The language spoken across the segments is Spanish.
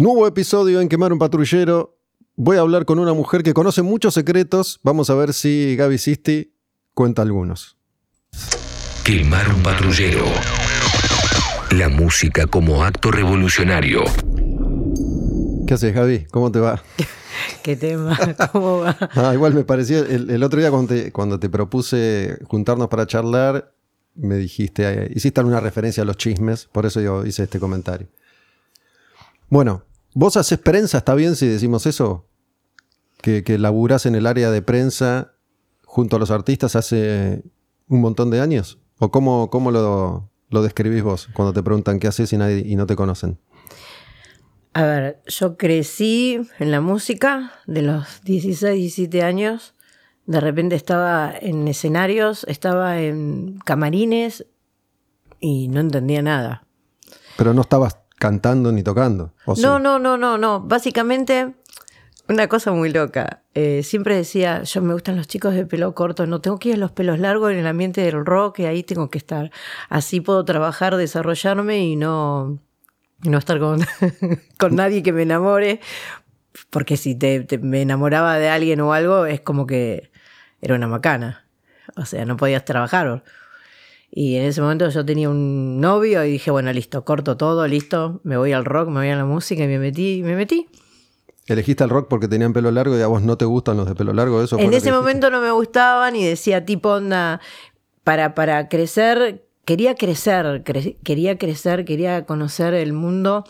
Nuevo episodio en Quemar un Patrullero. Voy a hablar con una mujer que conoce muchos secretos. Vamos a ver si Gaby Sisti cuenta algunos. Quemar un patrullero. La música como acto revolucionario. ¿Qué haces, Gaby? ¿Cómo te va? ¿Qué tema? ¿Cómo va? Ah, igual me parecía, el, el otro día cuando te, cuando te propuse juntarnos para charlar, me dijiste, eh, hiciste alguna referencia a los chismes, por eso yo hice este comentario. Bueno, vos haces prensa, ¿está bien si decimos eso? Que, que laburás en el área de prensa junto a los artistas hace un montón de años. ¿O cómo, cómo lo, lo describís vos cuando te preguntan qué haces y, nadie, y no te conocen? A ver, yo crecí en la música de los 16, 17 años. De repente estaba en escenarios, estaba en camarines y no entendía nada. Pero no estabas cantando ni tocando. No, no, no, no, no. Básicamente, una cosa muy loca. Eh, siempre decía, yo me gustan los chicos de pelo corto, no tengo que ir a los pelos largos en el ambiente del rock y ahí tengo que estar. Así puedo trabajar, desarrollarme y no, no estar con, con nadie que me enamore. Porque si te, te- me enamoraba de alguien o algo, es como que era una macana. O sea, no podías trabajar. Y en ese momento yo tenía un novio y dije, bueno, listo, corto todo, listo, me voy al rock, me voy a la música y me metí, me metí. ¿Elegiste el rock porque tenían pelo largo y a vos no te gustan los de pelo largo? ¿Eso En ese momento no me gustaban y decía tipo onda, para, para crecer, quería crecer, cre- quería crecer, quería conocer el mundo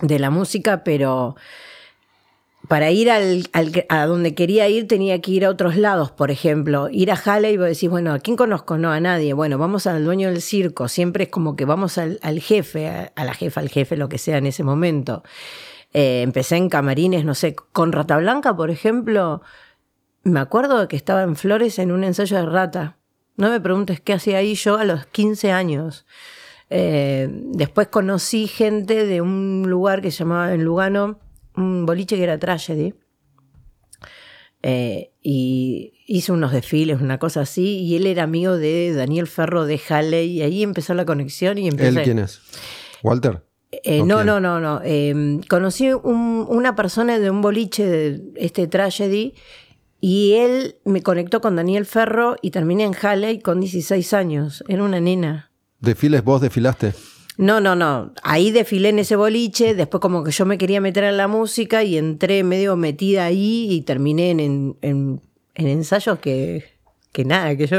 de la música, pero para ir al, al a donde quería ir tenía que ir a otros lados, por ejemplo, ir a Halle y vos decís, bueno, ¿a quién conozco? No, a nadie. Bueno, vamos al dueño del circo, siempre es como que vamos al, al jefe, a, la jefa, al jefe, lo que sea en ese momento. Eh, empecé en camarines, no sé, con Rata Blanca, por ejemplo, me acuerdo que estaba en Flores en un ensayo de rata. No me preguntes qué hacía ahí yo a los 15 años. Eh, después conocí gente de un lugar que se llamaba en Lugano, un boliche que era Tragedy. Eh, y hice unos desfiles, una cosa así, y él era amigo de Daniel Ferro de Halley, y ahí empezó la conexión y empecé. ¿Él quién es? ¿Walter? Eh, ¿O no, no, no, no. Eh, conocí un- una persona de un boliche de este tragedy y él me conectó con Daniel Ferro y terminé en Halley con 16 años. Era una nena. ¿Desfiles vos desfilaste? No, no, no. Ahí desfilé en ese boliche, después como que yo me quería meter en la música y entré medio metida ahí y terminé en, en, en- en ensayos que, que nada, que yo,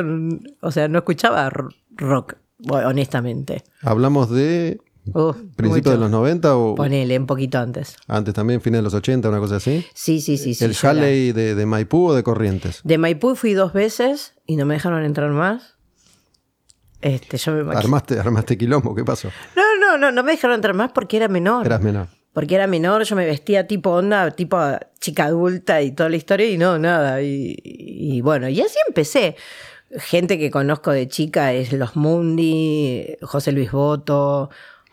o sea, no escuchaba rock, honestamente. ¿Hablamos de Uf, principios de los 90 o Ponele, un poquito antes. antes también, fines de los 80, una cosa así? Sí, sí, sí. sí ¿El Halley de, de Maipú o de Corrientes? De Maipú fui dos veces y no me dejaron entrar más. Este, yo me ¿Armaste, ¿Armaste quilombo? ¿Qué pasó? No, no, no, no me dejaron entrar más porque era menor. Eras menor. Porque era menor, yo me vestía tipo onda, tipo chica adulta y toda la historia y no, nada. Y, y bueno, y así empecé. Gente que conozco de chica es Los Mundi, José Luis Boto,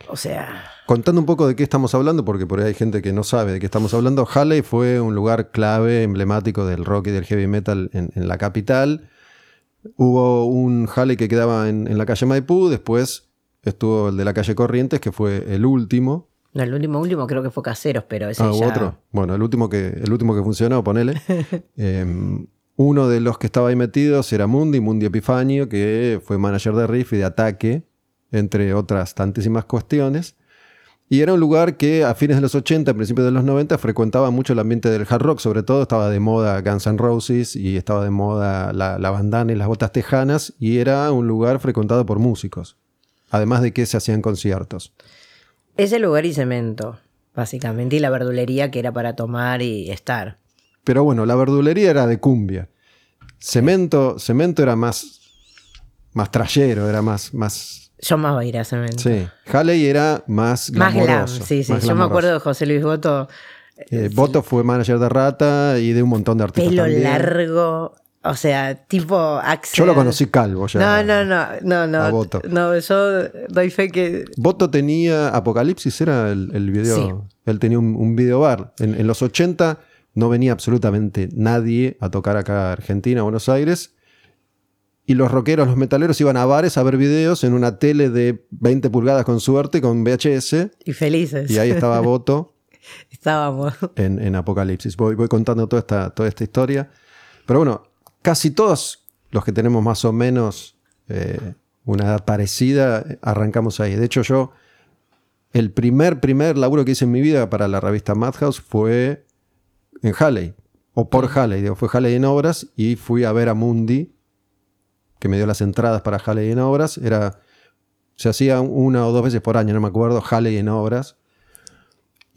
o sea, Contando un poco de qué estamos hablando, porque por ahí hay gente que no sabe de qué estamos hablando. Halley fue un lugar clave, emblemático del rock y del heavy metal en, en la capital. Hubo un Halley que quedaba en, en la calle Maipú, después estuvo el de la calle Corrientes, que fue el último. no, el último último creo que fue Caseros, pero ese Ah, ya... otro. Bueno, el último que, el último que funcionó, ponele. Eh, uno de los que estaba ahí metidos era Mundi, Mundi Epifanio, que fue manager de Riff y de Ataque, entre otras tantísimas cuestiones. Y era un lugar que a fines de los 80, principios de los 90, frecuentaba mucho el ambiente del hard rock. Sobre todo estaba de moda Guns N' Roses y estaba de moda la, la bandana y las botas tejanas. Y era un lugar frecuentado por músicos. Además de que se hacían conciertos. Ese lugar y cemento, básicamente, y la verdulería que era para tomar y estar. Pero bueno, la verdulería era de cumbia. Cemento, cemento era más, más trayero, era más, más. Yo más voy a ir a cemento. Sí. Halley era más Más glam, glamoroso. sí, sí. Yo me glamoroso. acuerdo de José Luis Boto, Eh, Boto fue manager de Rata y de un montón de artistas pelo también. largo, o sea, tipo Axel. Yo lo conocí calvo ya. No, no, no, no, no. a Boto. No, yo doy fe que. Boto tenía Apocalipsis, era el, el video. Sí. Él tenía un, un video bar. En, en los 80 no venía absolutamente nadie a tocar acá a Argentina, a Buenos Aires. Y los rockeros, los metaleros iban a bares a ver videos en una tele de 20 pulgadas con suerte, con VHS. Y felices. Y ahí estaba Boto Estábamos. En, en Apocalipsis. Voy, voy contando toda esta, toda esta historia. Pero bueno, casi todos los que tenemos más o menos eh, una edad parecida, arrancamos ahí. De hecho, yo, el primer, primer laburo que hice en mi vida para la revista Madhouse fue en Halley, o por Halley, digo, fue Halley en obras y fui a ver a Mundi, que me dio las entradas para Halley en obras. Era, se hacía una o dos veces por año, no me acuerdo, Halley en obras.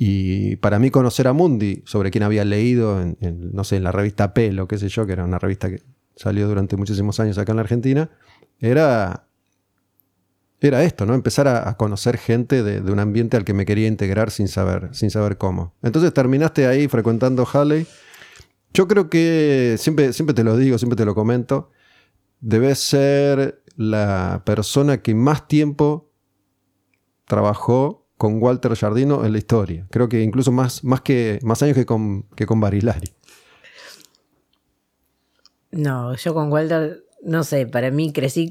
Y para mí conocer a Mundi, sobre quien había leído en, no sé, en la revista Pelo, qué sé yo, que era una revista que salió durante muchísimos años acá en la Argentina, era, era esto, ¿no? Empezar a, a conocer gente de, de, un ambiente al que me quería integrar sin saber, sin saber cómo. Entonces terminaste ahí frecuentando Halley. Yo creo que, siempre, siempre te lo digo, siempre te lo comento, debes ser la persona que más tiempo trabajó con Walter Jardino en la historia. Creo que incluso más, más, que, más años que con, que con Barilari. No, yo con Walter, no sé, para mí crecí.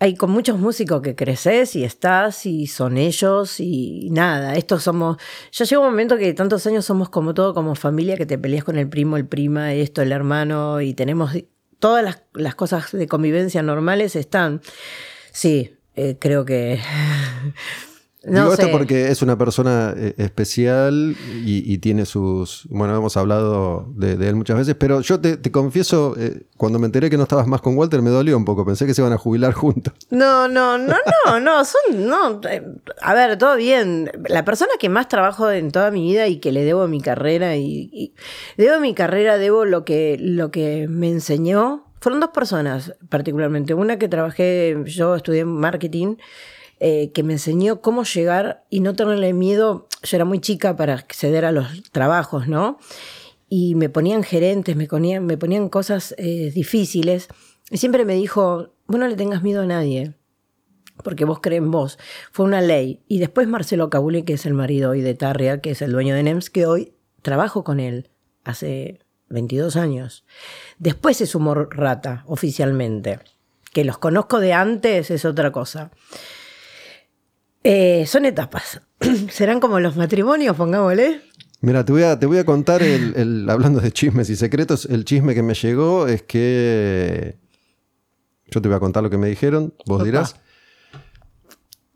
Hay con muchos músicos que creces y estás y son ellos y nada, estos somos, ya llega un momento que tantos años somos como todo, como familia, que te peleas con el primo, el prima, esto, el hermano y tenemos todas las, las cosas de convivencia normales están. Sí, eh, creo que No Digo sé. esto porque es una persona eh, especial y, y, tiene sus... Bueno, hemos hablado de, de él muchas veces, pero yo te, te confieso, eh, cuando me enteré que no estabas más con Walter, me dolió un poco. Pensé que se iban a jubilar juntos. No, no, no, no, no, son... No, eh, a ver, todo bien. La persona que más trabajo en toda mi vida y que le debo mi carrera y, y debo mi carrera, debo lo que, lo que me enseñó. Fueron dos personas particularmente. Una que trabajé, yo estudié marketing eh, que me enseñó cómo llegar y no tenerle miedo. Yo era muy chica para acceder a los trabajos, ¿no? Y me ponían gerentes, me ponían, cosas eh, difíciles. Y siempre me dijo, vos no le tengas miedo a nadie, porque vos crees en vos. Fue una ley. Y después Marcelo Cabuli, que es el marido hoy de Tarria, que es el dueño de NEMS, que hoy trabajo con él hace 22 años. Después se sumó Rata, oficialmente. Que los conozco de antes es otra cosa. Eh, son etapas. Serán como los matrimonios, pongámosle. Mira, te voy a, te voy a contar, el, el, hablando de chismes y secretos, el chisme que me llegó es que... Yo te voy a contar lo que me dijeron, vos Opa. dirás.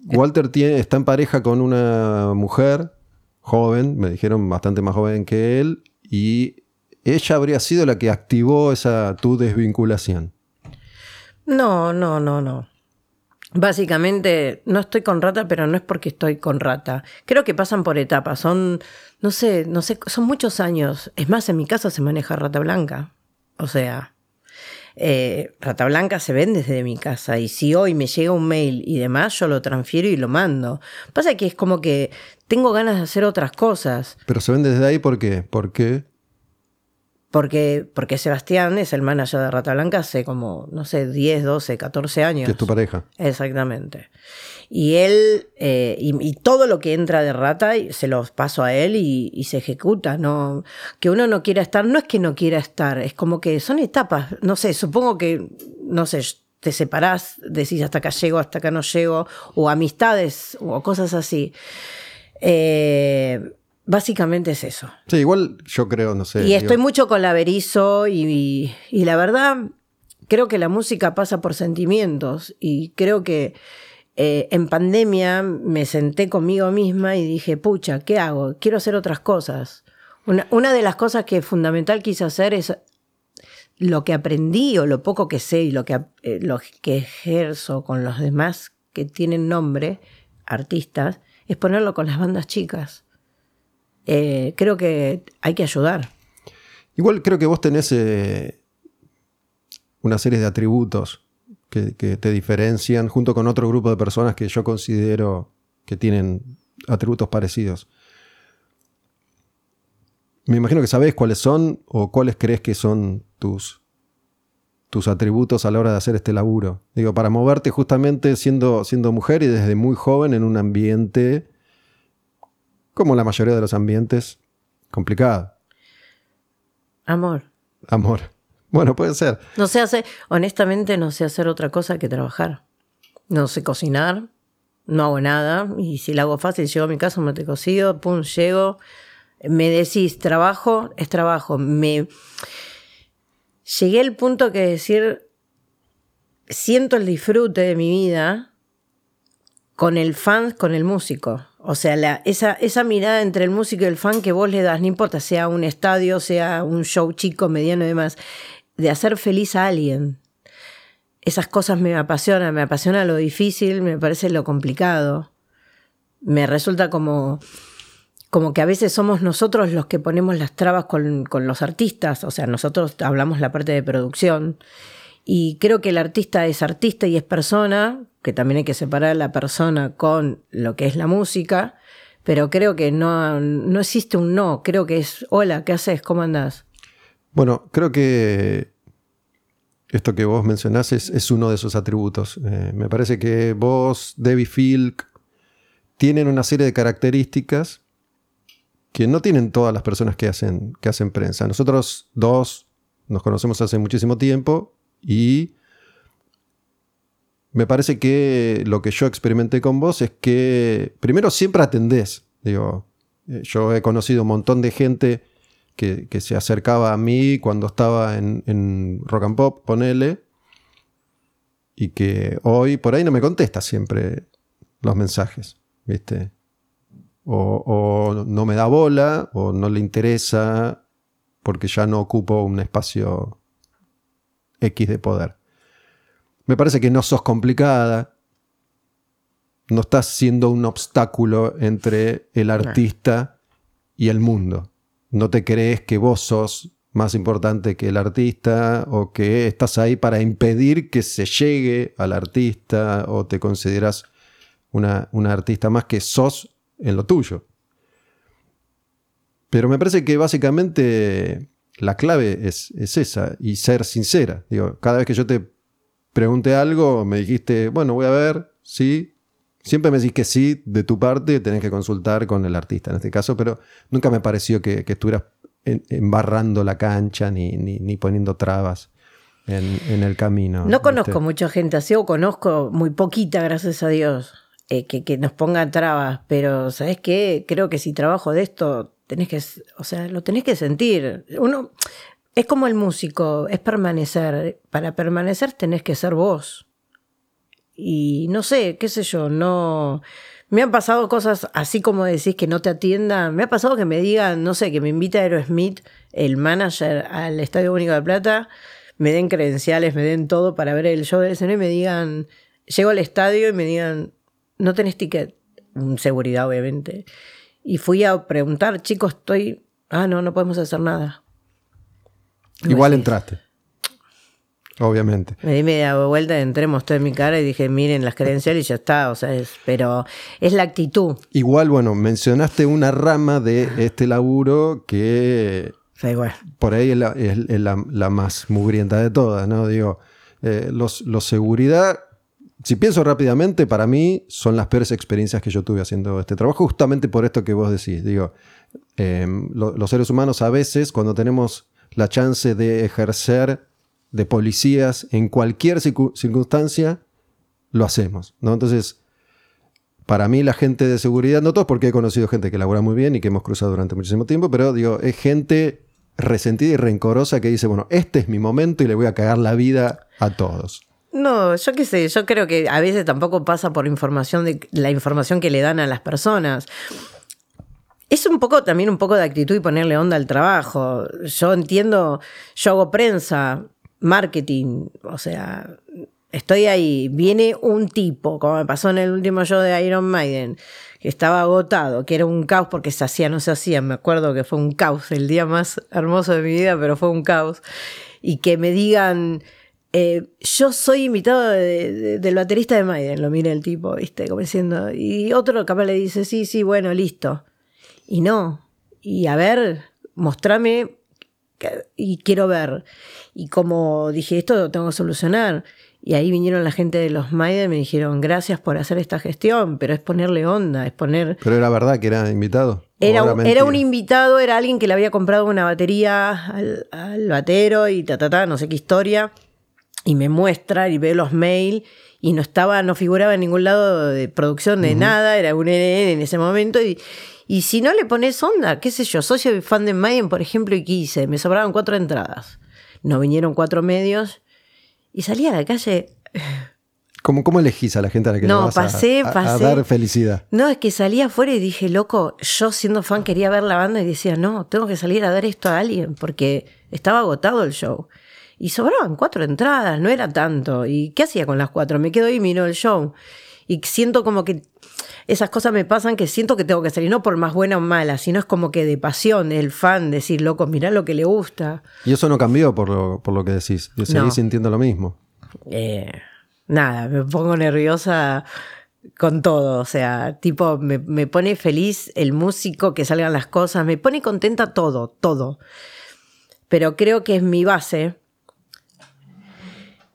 Walter tiene, está en pareja con una mujer joven, me dijeron bastante más joven que él, y ella habría sido la que activó esa tu desvinculación. No, no, no, no. Básicamente, no estoy con rata, pero no es porque estoy con rata. Creo que pasan por etapas. Son, no sé, no sé, son muchos años. Es más, en mi casa se maneja rata blanca. O sea, eh, rata blanca se vende desde mi casa. Y si hoy me llega un mail y demás, yo lo transfiero y lo mando. Pasa que es como que tengo ganas de hacer otras cosas. Pero se vende desde ahí, ¿por qué? ¿Por qué? Porque, porque Sebastián es el manager de Rata Blanca hace como, no sé, 10, 12, 14 años. Que es tu pareja. Exactamente. Y él, eh, y, y, todo lo que entra de Rata se los paso a él y, y, se ejecuta. No, que uno no quiera estar, no es que no quiera estar, es como que son etapas. No sé, supongo que, no sé, te separás, decís hasta acá llego, hasta acá no llego, o amistades, o cosas así. Eh, Básicamente es eso. Sí, igual yo creo, no sé. Y estoy mucho con la Berizo y, y, y, la verdad creo que la música pasa por sentimientos y creo que eh, en pandemia me senté conmigo misma y dije, pucha, ¿qué hago? Quiero hacer otras cosas. Una, una de las cosas que fundamental quise hacer es lo que aprendí o lo poco que sé y lo que, eh, lo que ejerzo con los demás que tienen nombre, artistas, es ponerlo con las bandas chicas eh, creo que hay que ayudar. Igual creo que vos tenés eh, una serie de atributos que, te diferencian junto con otro grupo de personas que yo considero que tienen atributos parecidos. Me imagino que sabés cuáles son o cuáles crees que son tus, tus atributos a la hora de hacer este laburo. Digo, para moverte justamente siendo, siendo mujer y desde muy joven en un ambiente como la mayoría de los ambientes, complicado. Amor. Amor. Bueno, puede ser. No sé hacer, honestamente no sé hacer otra cosa que trabajar. No sé cocinar, no hago nada. Y si la hago fácil, llego a mi casa, me te cocido, pum, llego, Me decís, trabajo, es trabajo. Me llegué al punto que decir, siento el disfrute de mi vida con el fan, con el músico. O sea, la, esa, esa mirada entre el músico y el fan que vos le das, no importa sea un estadio, sea un show chico, mediano y demás, de hacer feliz a alguien. Esas cosas me apasionan, me apasiona lo difícil, me parece lo complicado. Me resulta como, como que a veces somos nosotros los que ponemos las trabas con, con los artistas, o sea, nosotros hablamos la parte de producción y creo que el artista es artista y es persona, que también hay que separar la persona con lo que es la música, pero creo que no, no existe un no, creo que es, hola, ¿qué haces? ¿Cómo andás? Bueno, creo que esto que vos mencionás es, uno de esos atributos. Eh, me parece que vos, Debbie Filk, tienen una serie de características que no tienen todas las personas que hacen, que hacen prensa. Nosotros dos nos conocemos hace muchísimo tiempo y me parece que lo que yo experimenté con vos es que primero siempre atendés. Digo, eh, yo he conocido un montón de gente que, se acercaba a mí cuando estaba en, Rock and Pop, ponele, y que hoy por ahí no me contesta siempre los mensajes, ¿viste? O, o, no me da bola, o no le interesa, porque ya no ocupo un espacio X de poder. Me parece que no sos complicada, no estás siendo un obstáculo entre el artista y el mundo. No te crees que vos sos más importante que el artista o que estás ahí para impedir que se llegue al artista o te consideras una, artista más que sos en lo tuyo. Pero me parece que básicamente la clave es, esa y ser sincera. Digo, cada vez que yo te pregunté algo, me dijiste, bueno, voy a ver, sí. Siempre me decís que sí, de tu parte tenés que consultar con el artista en este caso, pero nunca me pareció que, estuvieras embarrando la cancha ni, ni, poniendo trabas en, el camino. No conozco mucha gente así, o conozco muy poquita, gracias a Dios, eh, que, que nos ponga trabas, pero ¿sabes qué? Creo que si trabajo de esto, tenés que, o sea, lo tenés que sentir. Uno es como el músico, es permanecer. Para permanecer tenés que ser vos. Y no sé, qué sé yo, no me han pasado cosas así como decís que no te atiendan. Me ha pasado que me digan, no sé, que me invita Aerosmith, el manager, al Estadio Único de Plata, me den credenciales, me den todo para ver el show del escenario y me digan, llego al estadio y me digan, no tenés ticket, seguridad obviamente. Y fui a preguntar, chicos, estoy. Ah, no, no podemos hacer nada. Igual entraste. Obviamente. Me di media vuelta, entré, mostré mi cara y dije, miren las credenciales y ya está. O sea, es, pero es la actitud. Igual, bueno, mencionaste una rama de este laburo que por ahí es la, más mugrienta de todas, ¿no? Digo, eh, los, los seguridad si pienso rápidamente, para mí son las peores experiencias que yo tuve haciendo este trabajo, justamente por esto que vos decís. Digo, em, los seres humanos a veces, cuando tenemos la chance de ejercer de policías en cualquier circunstancia, lo hacemos. ¿no? Entonces, para mí la gente de seguridad, no todos porque he conocido gente que labora muy bien y que hemos cruzado durante muchísimo tiempo, pero digo, es gente resentida y rencorosa que dice, bueno, este es mi momento y le voy a cagar la vida a todos. No, yo qué sé, yo creo que a veces tampoco pasa por información de la información que le dan a las personas. Es un poco también un poco de actitud y ponerle onda al trabajo. Yo entiendo, yo hago prensa, marketing, o sea, estoy ahí, viene un tipo, como me pasó en el último show de Iron Maiden, que estaba agotado, que era un caos porque se hacía, no se hacía, me acuerdo que fue un caos, el día más hermoso de mi vida, pero fue un caos, y que me digan, eh, yo soy invitado del baterista de Maiden, lo mira el tipo, ¿viste? Como diciendo. Y otro capaz le dice, sí, sí, bueno, listo. Y no. Y a ver, mostrame y quiero ver. Y como dije, esto lo tengo que solucionar. Y ahí vinieron la gente de los Maiden y me dijeron, gracias por hacer esta gestión, pero es ponerle onda, es poner... Pero era verdad que era invitado. Era, era un invitado, era alguien que le había comprado una batería al, al batero y ta, ta, ta, no sé qué historia y me muestra y veo los mails y no estaba, no figuraba en ningún lado de producción de nada, era un NN en ese momento y, Y si no le pones onda, qué sé yo, socio fan de Mayen, por ejemplo, y quise, me sobraban cuatro entradas. No vinieron cuatro medios y salí a la calle. ¿Cómo, ¿Cómo elegís a la gente a la que No, le vas a- pasé, a, a pasé. dar felicidad? No, es que salí afuera y dije, loco, yo siendo fan quería ver la banda y decía, no, tengo que salir a dar esto a alguien porque estaba agotado el show. Y sobraban cuatro entradas, no era tanto. ¿Y qué hacía con las cuatro? Me quedo ahí y miro el show. Y siento como que esas cosas me pasan que siento que tengo que salir, no por más buena o mala, sino es como que de pasión, el fan, decir, loco, mirá lo que le gusta. Y eso no cambió por lo, por lo que decís. Yo seguís No. sintiendo lo mismo. Eh, nada, me pongo nerviosa con todo, o sea, tipo, me, me pone feliz el músico, que salgan las cosas, me pone contenta todo, todo. Pero creo que es mi base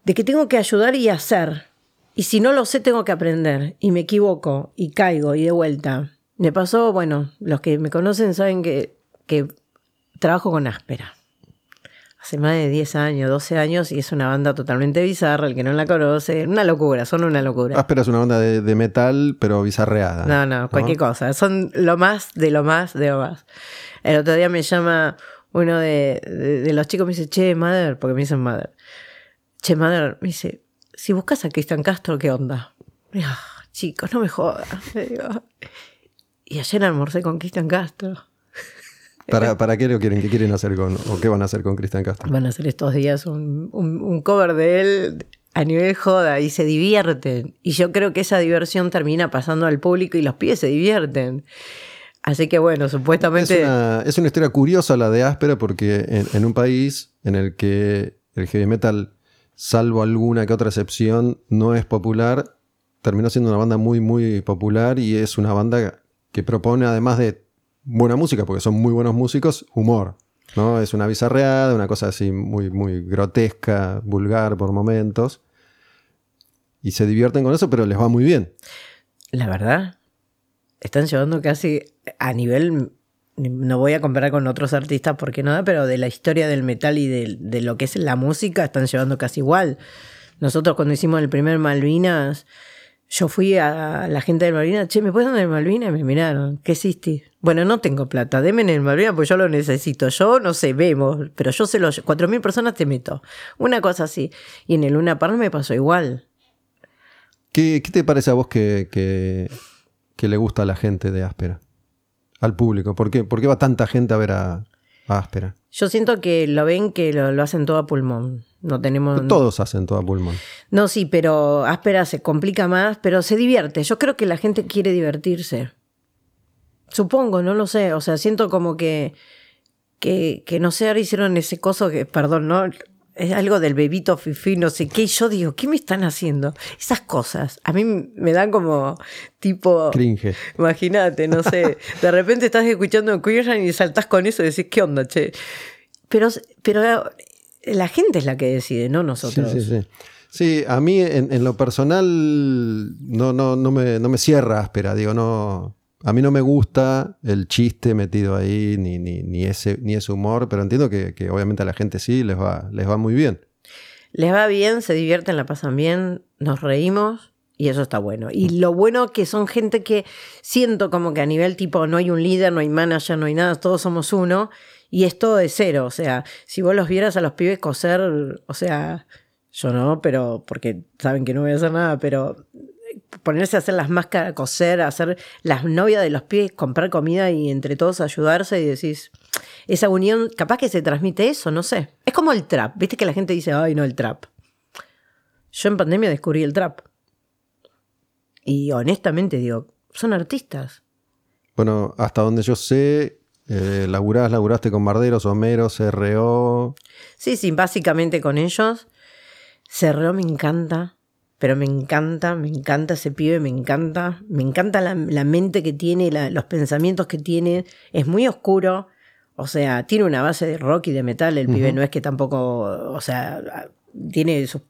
de que tengo que ayudar y hacer. Y si no lo sé, tengo que aprender. Y me equivoco, y caigo, y de vuelta. Me pasó, bueno, los que me conocen saben que, que trabajo con áspera hace más de 10 años, 12 años, y es una banda totalmente bizarra, el que no la conoce, una locura, son una locura. Áspera es una banda de, de metal, pero bizarreada. No, no, cualquier cosa, son lo más de lo más de lo más. El otro día me llama uno de, de- de los chicos, me dice, che, Mother, porque me dicen Mother. Che, Mother, me dice, si buscas a Cristian Castro, ¿qué onda? "Ah, chicos, no me jodas. Digo. Y ayer almorcé con Cristian Castro. ¿Para, ¿Para qué lo quieren? ¿Qué quieren hacer con, o qué van a hacer con Cristian Castro? Van a hacer estos días un, un- un cover de él a nivel joda y se divierten. Y yo creo que esa diversión termina pasando al público y los pibes se divierten. Así que bueno, Es supuestamente... una, es una historia curiosa la de Áspera porque en, en un país en el que el heavy metal, salvo alguna que otra excepción, no es popular, terminó siendo una banda muy, muy popular y es una banda que propone, además de buena música, porque son muy buenos músicos, humor. ¿no? Es una bizarreada, una cosa así muy, muy grotesca, vulgar por momentos. Y se divierten con eso, pero les va muy bien. La verdad, están llevando casi a nivel... No voy a comparar con otros artistas porque no da, pero de la historia del metal y de, de lo que es la música están llevando casi igual. Nosotros cuando hicimos el primer Malvinas, yo fui a la gente de Malvinas, che, ¿me puedes dar el Malvinas? Me miraron, ¿qué hiciste? Bueno, no tengo plata, denme en el Malvinas porque yo lo necesito. Yo no sé, vemos, pero yo se lo... Cuatro mil personas te meto. Una cosa así. Y en el Luna Park me pasó igual. ¿Qué, qué te parece a vos que, que- que le gusta a la gente de Áspera? Al público. ¿Por qué, por qué va tanta gente a ver a, a Áspera? Yo siento que lo ven que lo, lo hacen todo a pulmón. No tenemos. Todos hacen todo a pulmón. No, sí, pero áspera se complica más, pero se divierte. Yo creo que la gente quiere divertirse. Supongo, no lo sé. O sea, siento como que. Que, que no sé, ahora hicieron ese coso que, perdón, ¿no? Es algo del bebito fifi, no sé qué. Y yo digo, ¿qué me están haciendo? Esas cosas. A mí me dan como tipo. Cringe. Imagínate, no sé. De repente estás escuchando Queer y saltás con eso y decís, ¿qué onda, che? Pero, pero la gente es la que decide, no Sí, nosotros. sí, sí. Sí, a mí en, en lo personal no, no, no, me, no me cierra áspera. Digo, no. A mí no me gusta el chiste metido ahí, ni, ni, ni ese, ni ese humor, pero entiendo que, que obviamente a la gente sí les va, les va muy bien. Les va bien, se divierten, la pasan bien, nos reímos y eso está bueno. Y lo bueno que son gente que siento como que a nivel tipo no hay un líder, no hay manager, no hay nada, todos somos uno y es todo de cero. O sea, si vos los vieras a los pibes coser, o sea, yo no, pero porque saben que no voy a hacer nada, pero ponerse a hacer las máscaras, coser, hacer las novias de los pies, comprar comida y entre todos ayudarse y decís, esa unión, capaz que se transmite eso, no sé. Es como el trap, viste que la gente dice, ay no, el trap. Yo en pandemia descubrí el trap. Y honestamente digo, son artistas. Bueno, hasta donde yo sé, eh, laburás, laburaste con Barderos, Homeros, RO. Sí, sí, básicamente con ellos. Cerró me encanta, pero me encanta, me encanta ese pibe, me encanta. Me encanta la, la mente que tiene, la- los pensamientos que tiene. Es muy oscuro. O sea, tiene una base de rock y de metal. El pibe no es que tampoco, o sea, tiene su.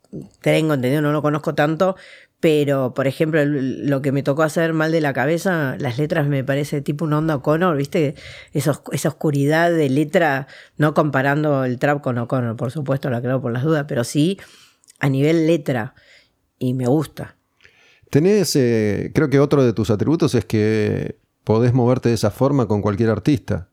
Tengo entendido, no lo conozco tanto. Pero, por ejemplo, el- lo que me tocó hacer mal de la cabeza, las letras me parece tipo una onda O'Connor, ¿viste? Esa oscuridad de letra, no comparando el trap con O'Connor, por supuesto, lo aclaro por las dudas, pero sí a nivel letra. Y me gusta. Tenés, eh, creo que otro de tus atributos es que podés moverte de esa forma con cualquier artista.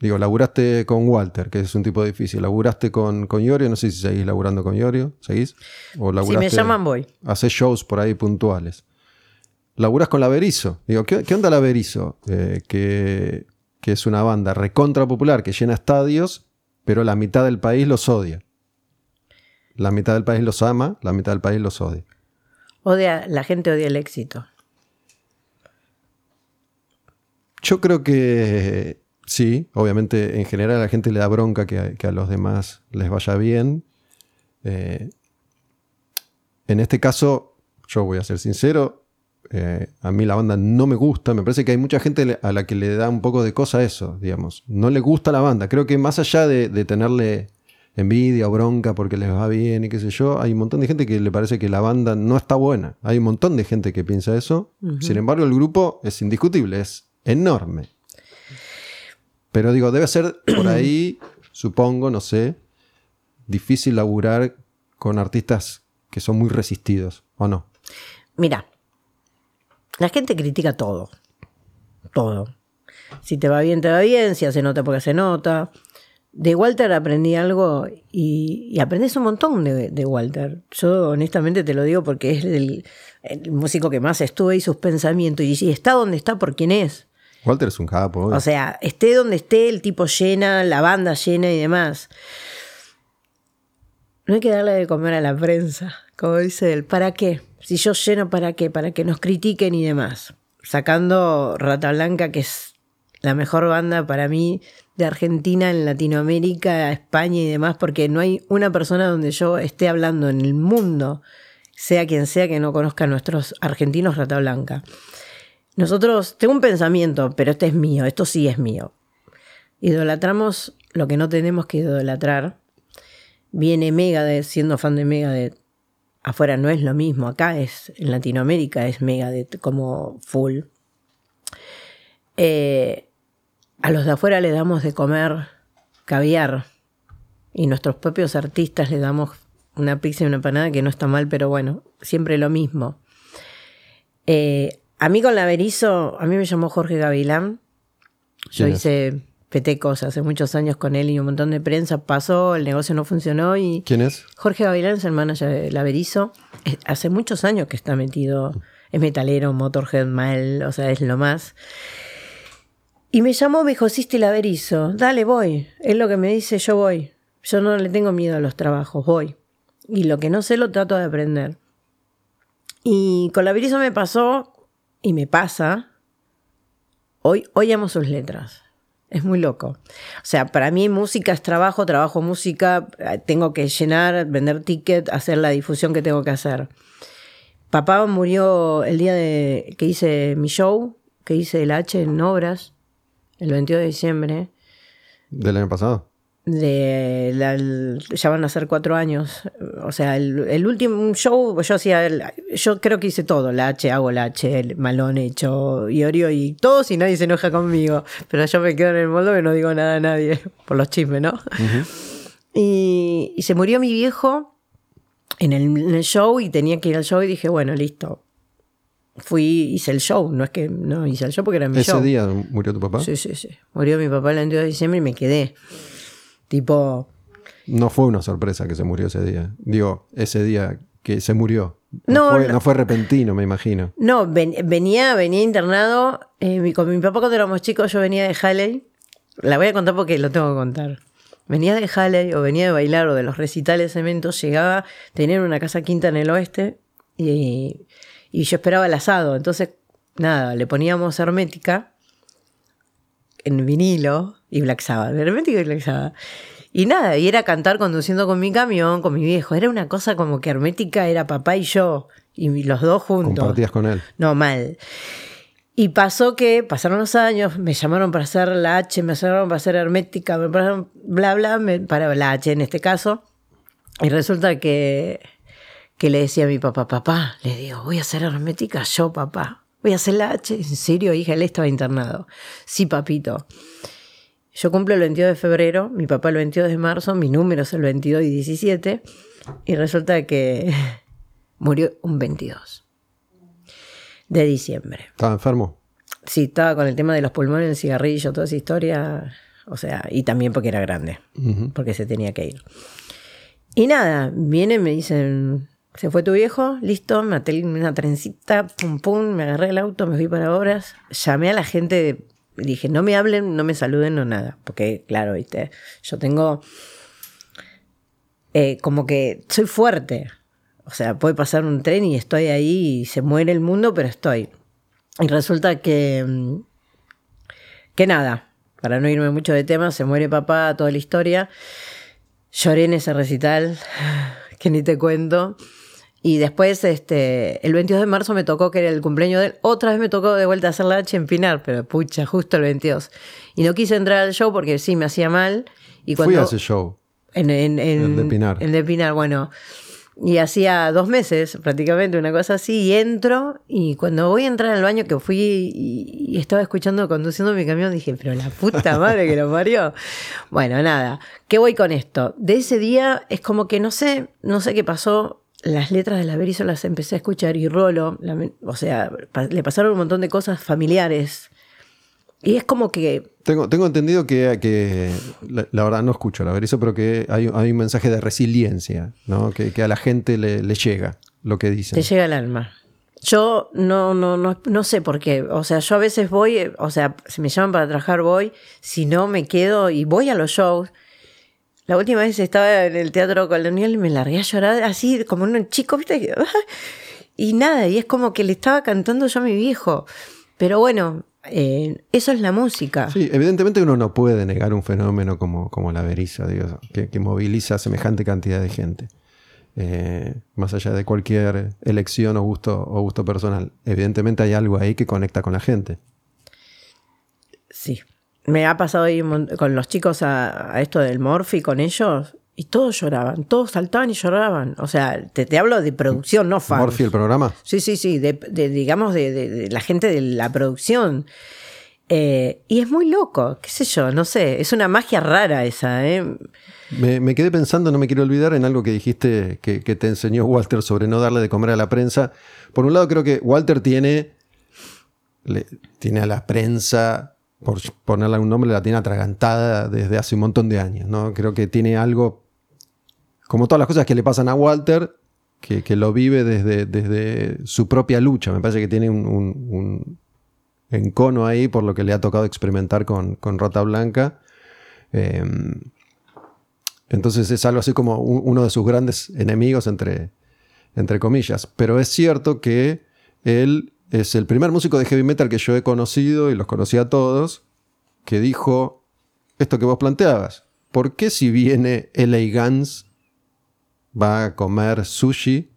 Digo, laburaste con Walter, que es un tipo difícil. Laburaste con, con Iorio, no sé si seguís laburando con Iorio, ¿seguís? O si me llaman voy. Haces shows por ahí puntuales. Laburas con la Berizo. Digo, ¿qué, onda la Berizo? Eh, que, que es una banda recontra popular que llena estadios, pero la mitad del país los odia. La mitad del país los ama, la mitad del país los odia. Odia, la gente odia el éxito. Yo creo que sí, obviamente en general a la gente le da bronca que a, los demás les vaya bien. Eh, en este caso, yo voy a ser sincero, eh, a mí la banda no me gusta, me parece que hay mucha gente a la que le da un poco de cosa eso, digamos. No le gusta la banda, creo que más allá de, de tenerle envidia o bronca porque les va bien y qué sé yo, hay un montón de gente que le parece que la banda no está buena. Hay un montón de gente que piensa eso. Sin embargo, el grupo es indiscutible, es enorme. Pero digo, debe ser por ahí, supongo, no sé, difícil laburar con artistas que son muy resistidos, ¿o no? Mira, la gente critica todo. Todo. Si te va bien, te va bien, si hace nota porque se nota de Walter aprendí algo y, y aprendes un montón de, Walter. Yo honestamente te lo digo porque es el, músico que más estuve y sus pensamientos. Y si está donde está, por quién es. Walter es un capo. O sea, esté donde esté, el tipo llena, la banda llena y demás. No hay que darle de comer a la prensa, como dice él. ¿Para qué? Si yo lleno, ¿para qué? Para que nos critiquen y demás. Sacando Rata Blanca, que es la mejor banda para mí de Argentina en Latinoamérica, España y demás, porque no hay una persona donde yo esté hablando en el mundo, sea quien sea que no conozca a nuestros argentinos Rata Blanca. Nosotros, tengo un pensamiento, pero este es mío, esto sí es mío. Idolatramos lo que no tenemos que idolatrar. Viene Megadeth, siendo fan de Megadeth, afuera no es lo mismo, acá es, en Latinoamérica es Megadeth como full. Eh, a los de afuera le damos de comer caviar y nuestros propios artistas le damos una pizza y una empanada que no está mal, pero bueno, siempre lo mismo. Eh, a mí con la Berizo, a mí me llamó Jorge Gavilán. Yo hice petecos hace muchos años con él y un montón de prensa. Pasó, el negocio no funcionó y... ¿Quién es? Jorge Gavilán es el manager de la Berizo. Hace muchos años que está metido, es metalero, motorhead mal, o sea, es lo más. Y me llamó, me dijo, Sisti Laverizo, dale, voy. Es lo que me dice, yo voy. Yo no le tengo miedo a los trabajos, voy. Y lo que no sé lo trato de aprender. Y con Laverizo me pasó, y me pasa, hoy, hoy amo sus letras. Es muy loco. O sea, para mí música es trabajo, trabajo música, tengo que llenar, vender ticket, hacer la difusión que tengo que hacer. Papá murió el día de que hice mi show, que hice el H en obras el 22 de diciembre. ¿Del año pasado? De ya van a ser cuatro años. O sea, el, último show, yo hacía, yo creo que hice todo, la H, hago la H, el malón hecho, Iorio y todo si nadie se enoja conmigo. Pero yo me quedo en el moldo que no digo nada a nadie, por los chismes, ¿no? y, se murió mi viejo en el, en el show y tenía que ir al show y dije, bueno, listo, fui, hice el show, no es que no hice el show porque era mi ¿Ese show. ¿Ese día murió tu papá? Sí, sí, sí. Murió mi papá el 22 de diciembre y me quedé. Tipo. No fue una sorpresa que se murió ese día. Digo, ese día que se murió. No, no, fue, repentino, me imagino. No, venía, venía internado. Eh, con mi papá cuando éramos chicos, yo venía de Halley. La voy a contar porque lo tengo que contar. Venía de Halley o venía de bailar o de los recitales eventos, llegaba, tenía una casa quinta en el oeste y y yo esperaba el asado. Entonces, nada, le poníamos hermética en vinilo y Black Sabbath. Hermética y Black Sabbath. Y nada, y era cantar conduciendo con mi camión, con mi viejo. Era una cosa como que hermética era papá y yo, y los dos juntos. ¿Compartías con él? No, mal. Y pasó que pasaron los años, me llamaron para hacer la H, me llamaron para hacer hermética, me pasaron bla, bla, para la H en este caso. Y resulta que que le decía a mi papá, papá, le digo, voy a hacer hermética yo, papá. Voy a hacer la H. ¿En serio, hija? Él estaba internado. Sí, papito. Yo cumplo el 22 de febrero, mi papá el 22 de marzo, mi número es el 22 y 17, y resulta que murió un 22 de diciembre. ¿Estaba enfermo? Sí, estaba con el tema de los pulmones, el cigarrillo, toda esa historia. O sea, y también porque era grande, porque se tenía que ir. Y nada, vienen, me dicen, se fue tu viejo, listo, me até una trencita, pum pum, me agarré el auto, me fui para obras, llamé a la gente, dije, no me hablen, no me saluden, no nada, porque claro, viste, yo tengo eh, como que soy fuerte, o sea, puede pasar un tren y estoy ahí y se muere el mundo, pero estoy. Y resulta que, mm, que nada, para no irme mucho de tema, se muere papá, toda la historia. Lloré en ese recital, que ni te cuento. Y después, este, el 22 de marzo me tocó, que era el cumpleaños de él, otra vez me tocó de vuelta hacer la H en Pinar, pero pucha, justo el 22. Y no quise entrar al show porque sí, me hacía mal. Y cuando, Fui a ese show. En, en, en, El de Pinar. El de Pinar, bueno. Y hacía dos meses prácticamente, una cosa así, y entro, y cuando voy a entrar al baño, que fui y, y estaba escuchando, conduciendo mi camión, dije, pero la puta madre que lo parió. Bueno, nada, ¿qué voy con esto? De ese día es como que no sé, no sé qué pasó, las letras de la Berizo las empecé a escuchar y Rolo, la- o sea, pa- le pasaron un montón de cosas familiares. Y es como que Tengo, tengo entendido que, que la, la verdad no escucho la Berizo, pero que hay, hay un mensaje de resiliencia, ¿no? que, que a la gente le, le llega lo que dicen. Te llega al alma. Yo no, no, no, no sé por qué. O sea, yo a veces voy, o sea, si me llaman para trabajar voy, si no me quedo y voy a los shows. La última vez estaba en el Teatro Colonial y me largué a llorar así como un chico, ¿viste? Y nada, y es como que le estaba cantando yo a mi viejo. Pero bueno, eh, eso es la música. Sí, evidentemente uno no puede negar un fenómeno como, como la Berizo, digo, que, que moviliza semejante cantidad de gente. Eh, más allá de cualquier elección o gusto, o gusto personal. Evidentemente hay algo ahí que conecta con la gente. Sí. Me ha pasado ahí con los chicos a, a esto del Morphy, con ellos, y todos lloraban, todos saltaban y lloraban. O sea, te, te hablo de producción, no fans. Morphy, el programa. Sí, sí, sí, de, de- digamos de, de- de la gente de la producción. Eh, y es muy loco, qué sé yo, no sé, es una magia rara esa, ¿eh? Me, me quedé pensando, no me quiero olvidar, en algo que dijiste que, que te enseñó Walter sobre no darle de comer a la prensa. Por un lado, creo que Walter tiene, le- tiene a la prensa, por ponerle un nombre, la tiene atragantada desde hace un montón de años. ¿no? Creo que tiene algo, como todas las cosas que le pasan a Walter, que, que lo vive desde, desde su propia lucha. Me parece que tiene un, encono ahí por lo que le ha tocado experimentar con, con Rota Blanca. Eh, entonces es algo así como un- uno de sus grandes enemigos, entre, entre comillas. Pero es cierto que él es el primer músico de heavy metal que yo he conocido, y los conocí a todos, que dijo esto que vos planteabas. ¿Por qué si viene LA Guns va a comer sushi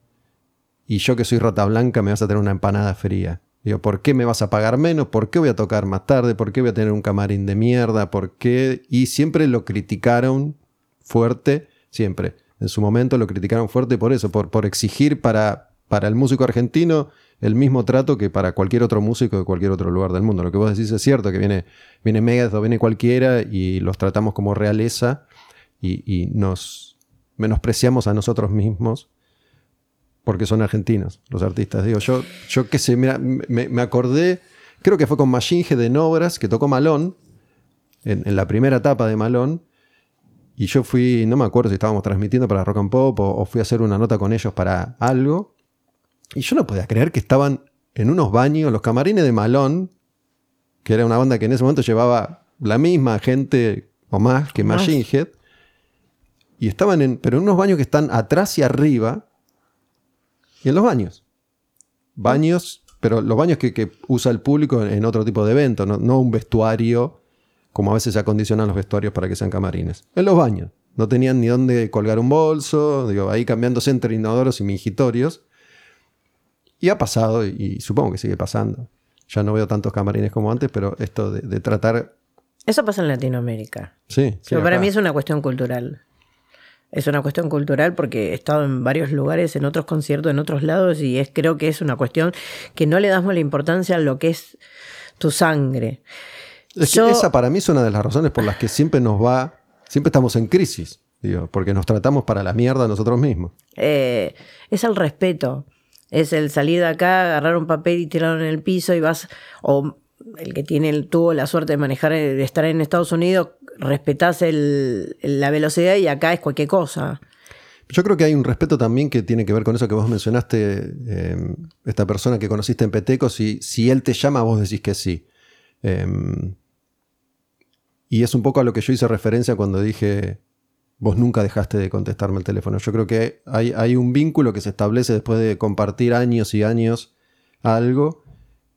y yo que soy rata blanca me vas a tener una empanada fría? Digo, ¿por qué me vas a pagar menos? ¿Por qué voy a tocar más tarde? ¿Por qué voy a tener un camarín de mierda? ¿Por qué? Y siempre lo criticaron fuerte, siempre. En su momento lo criticaron fuerte por eso, por, por exigir para, para el músico argentino el mismo trato que para cualquier otro músico de cualquier otro lugar del mundo. Lo que vos decís es cierto, que viene, viene o viene cualquiera y los tratamos como realeza y, nos menospreciamos a nosotros mismos porque son argentinos los artistas. Digo, yo, yo qué sé, mira, me, acordé, creo que fue con Machine Head en Obras, que tocó Malón, en, la primera etapa de Malón, y yo fui, no me acuerdo si estábamos transmitiendo para Rock and Pop o fui a hacer una nota con ellos para algo, y yo no podía creer que estaban en unos baños, los camarines de Malón, que era una banda que en ese momento llevaba la misma gente o más que. Machine Head, y estaban en, pero en unos baños que están atrás y arriba, y en los baños. Baños, pero los baños que, que usa el público en, en otro tipo de evento, no, no un vestuario, como a veces se acondicionan los vestuarios para que sean camarines. En los baños. No tenían ni dónde colgar un bolso, digo, ahí cambiándose entre inodoros y mingitorios. Y ha pasado, y, supongo que sigue pasando. Ya no veo tantos camarines como antes, pero esto de, de tratar. Eso pasa en Latinoamérica. Sí, sí, Pero para mí es una cuestión cultural. Es una cuestión cultural porque he estado en varios lugares, en otros conciertos, en otros lados, y es, creo que es una cuestión que no le damos la importancia a lo que es tu sangre. Es que esa para mí es una de las razones por las que siempre nos va, siempre estamos en crisis, digo, porque nos tratamos para la mierda nosotros mismos. Eh, es el respeto. Es el salir de acá, agarrar un papel y tirarlo en el piso y vas. O el que tiene, tuvo la suerte de manejar, de estar en Estados Unidos, respetás el, la velocidad y acá es cualquier cosa. Yo creo que hay un respeto también que tiene que ver con eso que vos mencionaste, eh, esta persona que conociste en Peteco, si, si él te llama, vos decís que sí. Eh, y es un poco a lo que yo hice referencia cuando dije, vos nunca dejaste de contestarme el teléfono. Yo creo que hay, hay un vínculo que se establece después de compartir años y años algo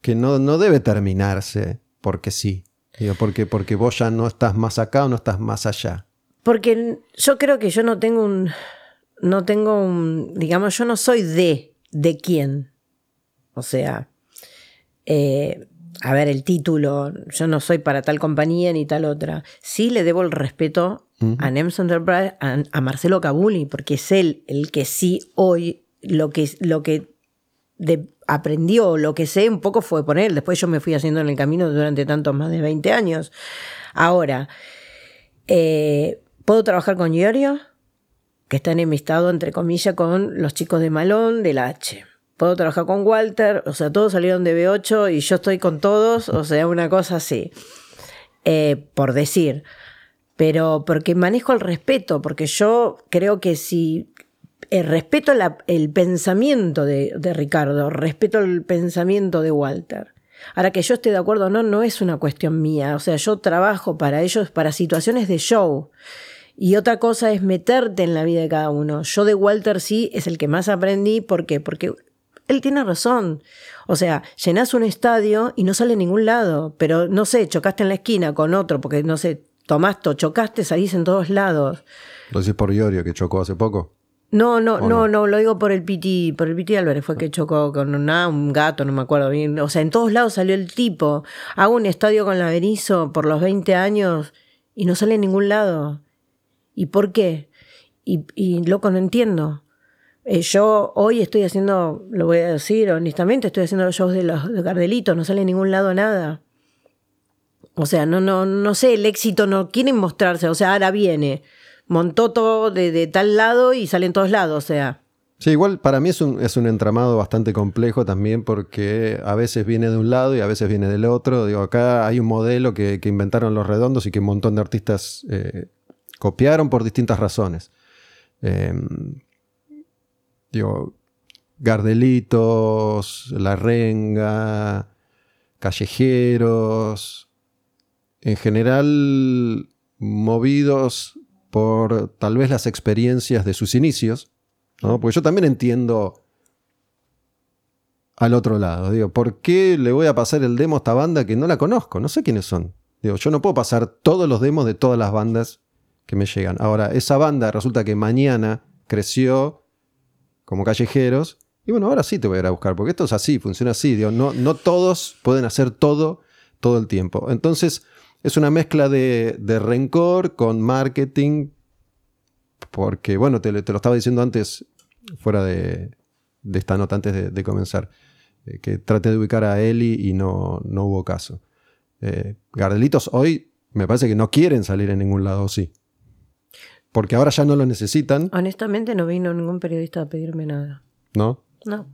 que no, no debe terminarse porque sí. Digo, porque, porque vos ya no estás más acá o no estás más allá. Porque yo creo que yo no tengo un. No tengo un. Digamos, yo no soy de. ¿De quién? O sea. Eh, a ver, el título. Yo no soy para tal compañía ni tal otra. Sí le debo el respeto a Nems Enterprise, a, Marcelo Cabuli, porque es él el que sí hoy lo que, lo que aprendió, lo que sé, un poco fue poner. Después yo me fui haciendo en el camino durante tantos más de 20 años. Ahora, eh, ¿puedo trabajar con Giorgio? Que está enemistado, entre comillas, con los chicos de Malón, del H. Puedo trabajar con Walter, o sea, todos salieron de B8 y yo estoy con todos, o sea, una cosa así. Eh, por decir pero porque manejo el respeto, porque yo creo que si eh, respeto el pensamiento de, Ricardo, respeto el pensamiento de Walter. Ahora que yo esté de acuerdo o no, no es una cuestión mía. O sea, yo trabajo para ellos, para situaciones de show. Y otra cosa es meterte en la vida de cada uno. Yo de Walter sí es el que más aprendí. ¿Por qué? Porque él tiene razón. O sea, llenás un estadio y no sale a ningún lado. Pero no sé, chocaste en la esquina con otro, porque no sé, tomaste chocaste, salís en todos lados. ¿Lo decís por Iorio que chocó hace poco? No, no, no, no, lo digo por el Piti, por el Piti Álvarez, fue que chocó con una, un gato, no me acuerdo bien. O sea, en todos lados salió el tipo. Hago un estadio con la Berizo por los 20 años y no sale en ningún lado. ¿Y por qué? Y, y loco, no entiendo. Eh, yo hoy estoy haciendo, lo voy a decir honestamente, estoy haciendo los shows de los de Gardelitos, no sale en ningún lado nada. O sea, no, no, no sé, el éxito no quieren mostrarse, o sea, ahora viene, montó todo de, tal lado y sale en todos lados, o sea. Sí, igual para mí es un, es un entramado bastante complejo también porque a veces viene de un lado y a veces viene del otro. Digo, acá hay un modelo que, inventaron los redondos y que un montón de artistas eh, copiaron por distintas razones. Em, digo, Gardelitos, La Renga, Callejeros, en general movidos por tal vez las experiencias de sus inicios, ¿no? porque yo también entiendo al otro lado. Digo, ¿por qué le voy a pasar el demo a esta banda que no la conozco? No sé quiénes son. Digo, yo no puedo pasar todos los demos de todas las bandas que me llegan. Ahora, esa banda resulta que mañana creció como callejeros. Y bueno, ahora sí te voy a ir a buscar, porque esto es así, funciona así. Digo, no, no todos pueden hacer todo todo el tiempo. Entonces, es una mezcla de, rencor con marketing, porque, bueno, te, lo estaba diciendo antes, fuera de, esta nota, antes de, comenzar, eh, que trate de ubicar a Eli y no, no hubo caso. Eh, Gardelitos hoy me parece que no quieren salir en ningún lado, sí. Porque ahora ya no lo necesitan. Honestamente no vino ningún periodista a pedirme nada. ¿No? No.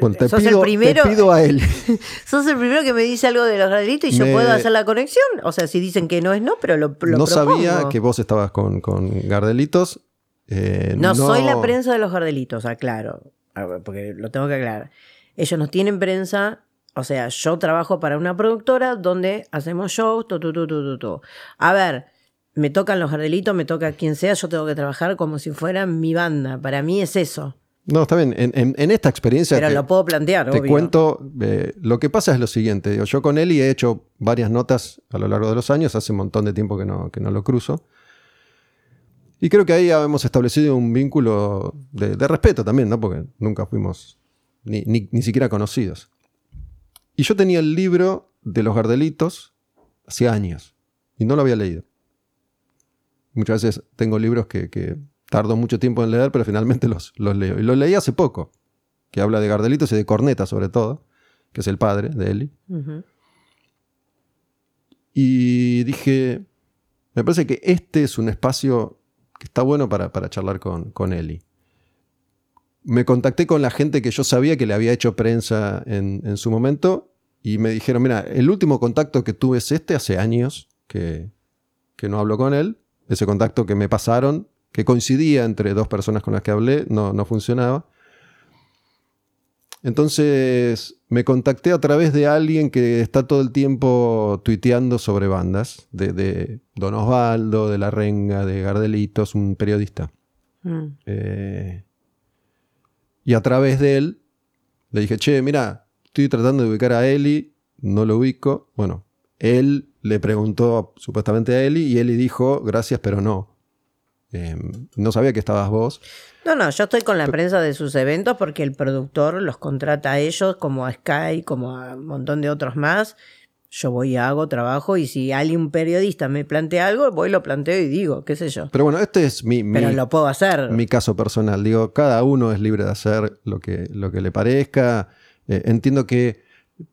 Bueno, te, pido, el primero, pido a él. sos el primero que me dice algo de los gradelitos y yo puedo hacer la conexión. O sea, si dicen que no es no, pero lo, lo No sabía que vos estabas con, Gardelitos. Eh, no, soy la prensa de los Gardelitos, aclaro. Porque lo tengo que aclarar. Ellos no tienen prensa. O sea, yo trabajo para una productora donde hacemos shows, tu, tu, tu. A ver, me tocan los Gardelitos, me toca quien sea, yo tengo que trabajar como si fuera mi banda. Para mí es eso. No, está bien. En, esta experiencia. Pero lo puedo plantear, Te cuento. Eh, lo que pasa es lo siguiente. Yo con Eli he hecho varias notas a lo largo de los años. Hace un montón de tiempo que no, que no lo cruzo. Y creo que ahí hemos establecido un vínculo de, respeto también, ¿no? Porque nunca fuimos ni, ni, siquiera conocidos. Y yo tenía el libro de los Gardelitos hace años. Y no lo había leído. Muchas veces tengo libros que Tardo mucho tiempo en leer, pero finalmente los, los leo. Y los leí hace poco, que habla de Gardelitos y de Corneta sobre todo, que es el padre de Eli. Y dije, me parece que este es un espacio que está bueno para, charlar con, con Eli. me contacté con la gente que yo sabía que le había hecho prensa en, en su momento y me dijeron, mira, el último contacto que tuve es este hace años que, que no hablo con él. Ese contacto que me pasaron, que coincidía entre dos personas con las que hablé, no, no funcionaba. Entonces me contacté a través de alguien que está todo el tiempo tuiteando sobre bandas, de, de Don Osvaldo, de La Renga, de Gardelitos, un periodista. Mm. Eh, y a través de él le dije, che, mira, estoy tratando de ubicar a Eli, no lo ubico. Bueno, él le preguntó supuestamente a Eli y Eli dijo, gracias, pero no. Eh, no sabía que estabas vos. No, no, yo estoy con la prensa de sus eventos porque el productor los contrata a ellos, como a Sky, como a un montón de otros más. Yo voy y hago trabajo y si alguien, un periodista, me plantea algo, voy, lo planteo y digo, qué sé yo. Pero bueno, este es mi, mi, Pero lo puedo hacer. mi caso personal. Digo, cada uno es libre de hacer lo que, lo que le parezca. Eh, entiendo que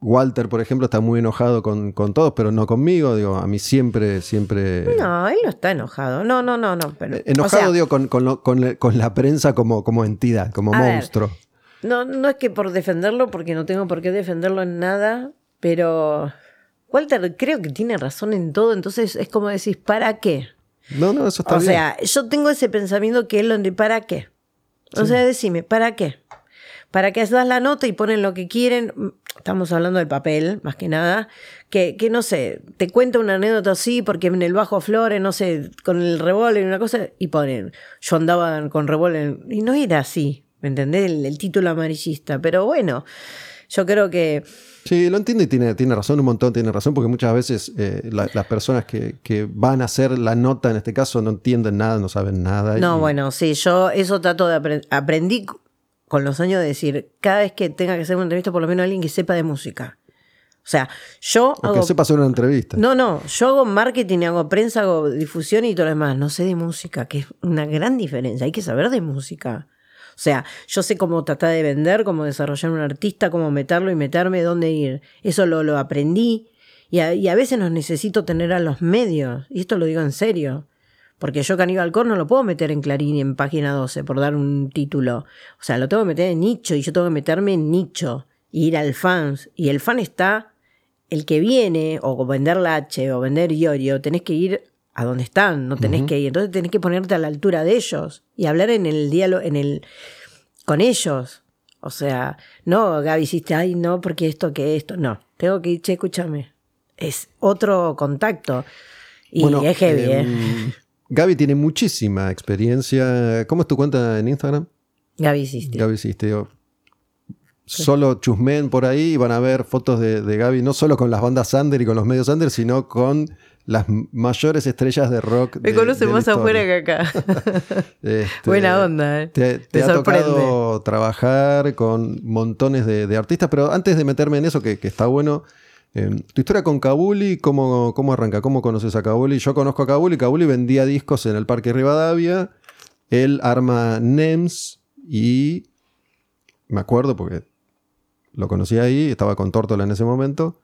Walter, por ejemplo, está muy enojado con, con todos, pero no conmigo. Digo, a mí siempre, siempre... No, él no está enojado. No, no, no, no. Pero, Eh, Enojado, o sea, digo, con, con lo- con la prensa como, como entidad, como ver. monstruo. No, no es que por defenderlo, porque no tengo por qué defenderlo en nada, pero Walter creo que tiene razón en todo, entonces es como decís, ¿para qué? No, no, eso está o bien. sea, yo tengo ese pensamiento que es donde, ¿para qué? O sea, decime, ¿para qué? ¿Para qué das la nota y ponen lo que quieren? Estamos hablando del papel, más que nada. Que, que no sé, te cuenta una anécdota así, porque en el bajo Flores, no sé, con el revólver, una cosa, y ponen, yo andaba con revólver, y no era así, ¿me entendés? El, el título amarillista. Pero bueno, yo creo que Sí, lo entiendo y tiene, tiene razón, un montón tiene razón, porque muchas veces eh, la- las personas que, que van a hacer la nota, en este caso, no entienden nada, no saben nada. No, y- bueno, sí, yo eso trato de aprender. Aprendí con los años de decir, cada vez que tenga que hacer una entrevista, por lo menos alguien que sepa de música. O sea, yo O hago. que sepa hacer una entrevista. No, no, yo hago marketing, hago prensa, hago difusión y todo lo demás. No sé de música, que es una gran diferencia. Hay que saber de música. O sea, yo sé cómo tratar de vender, cómo desarrollar un artista, cómo meterlo y meterme, dónde ir. Eso lo, lo aprendí. Y a, y a veces nos necesito tener a los medios. Y esto lo digo en serio. Porque yo Caníbal Cor no lo puedo meter en Clarín y en página 12 por dar un título. O sea, lo tengo que meter en nicho y yo tengo que meterme en nicho. Y ir al fans. Y el fan está el que viene, o vender Lache, o vender Iorio, tenés que ir a donde están, no tenés que ir. Entonces tenés que ponerte a la altura de ellos y hablar en el diálogo, en el con ellos. O sea, no, Gaby hiciste, ay, no, porque esto, que esto. No, tengo que ir, che, escúchame. Es otro contacto. Y Bueno, es heavy, ¿eh? em, Gaby tiene muchísima experiencia. ¿Cómo es tu cuenta en Instagram? Gaby hiciste. Gaby digo, Solo chusmen por ahí y van a ver fotos de, de Gaby, no solo con las bandas under y con los medios under, sino con las mayores estrellas de rock. Me de- conoce de la más afuera que acá. Este, Buena onda, ¿eh? Te, te Te ha sorprende. tocado trabajar con montones de, de artistas, pero antes de meterme en eso, que, que está bueno, eh, tu historia con Kabuli, ¿cómo, ¿cómo arranca? ¿Cómo conoces a Kabuli? Yo conozco a Kabuli, Kabuli vendía discos en el Parque Rivadavia, él arma NEMS y me acuerdo porque lo conocí ahí, estaba con Tórtola en ese momento.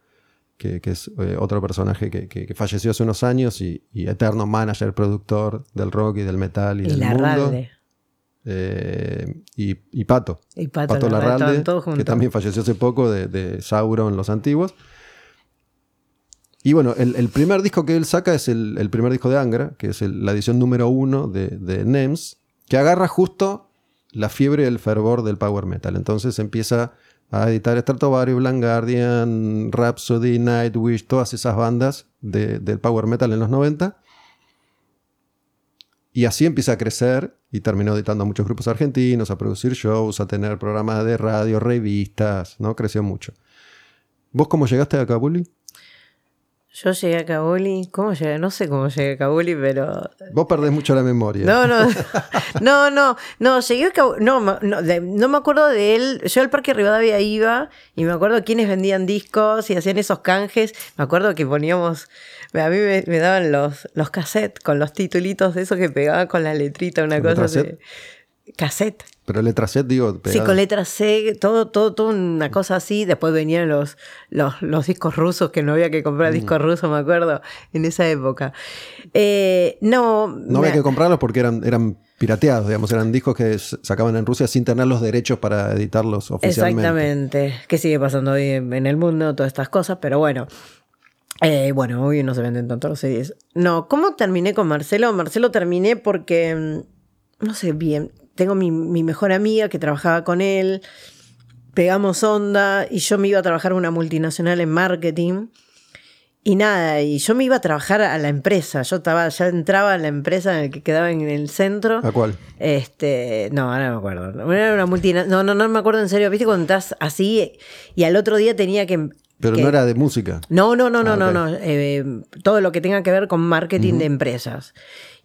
Que, que es eh, otro personaje que, que- que falleció hace unos años y, y eterno manager, productor del rock y del metal y, Y del la mundo. Eh, y, y Pato. Y Pato, Pato Larralde, todos que también falleció hace poco de, de Sauron, los antiguos. Y bueno, el, primer disco que él saca es el, primer disco de Angra, que es la edición número uno de, NEMS, que agarra justo la fiebre y el fervor del power metal. Entonces empieza a editar Stratovarius, Blind Guardian, Rhapsody, Nightwish, todas esas bandas de- del power metal en los 90. Y así empieza a crecer y terminó editando a muchos grupos argentinos, a producir shows, a tener programas de radio, revistas, ¿no? Creció mucho. ¿Vos cómo llegaste a Kabuli? Yo llegué a Kabuli. ¿Cómo llegué? No sé cómo llegué a Kabuli, pero Vos perdés mucho la memoria. No, no, no, no, no, llegué a Cabo- no, no, de- no me acuerdo de él. Yo al Parque Rivadavia iba y me acuerdo quiénes vendían discos y hacían esos canjes. Me acuerdo que poníamos, a mí me, me daban los, los cassettes con los titulitos de esos que pegaban con la letrita, una ¿Letra cosa set? Cassette. Pero letra set, digo, Sí, con letra C, todo, todo, todo una cosa así. Después venían los, los, los discos rusos, que no había que comprar Mm. discos rusos, me acuerdo, en esa época. Eh, no, No me- había que comprarlos porque eran, eran pirateados, digamos, eran discos que sacaban en Rusia sin tener los derechos para editarlos oficialmente. Exactamente. Que sigue pasando hoy en, en el mundo, todas estas cosas, pero bueno. Eh, bueno, hoy no se venden tanto los CDs. No, ¿cómo terminé con Marcelo? Marcelo terminé porque, mm, no sé bien, tengo mi, mi mejor amiga que trabajaba con él, pegamos onda y yo me iba a trabajar en una multinacional en marketing. Y nada, y yo me iba a trabajar a la empresa. Yo estaba, ya entraba a la empresa en el que quedaba en el centro. ¿A cuál? Este, no, ahora no me acuerdo. Era una no, no, no me acuerdo en serio. ¿Viste cuando estás así y al otro día tenía que. Pero que- no era de música. No, no, no, no, Ah, no, no. eh, todo lo que tenga que ver con marketing de empresas.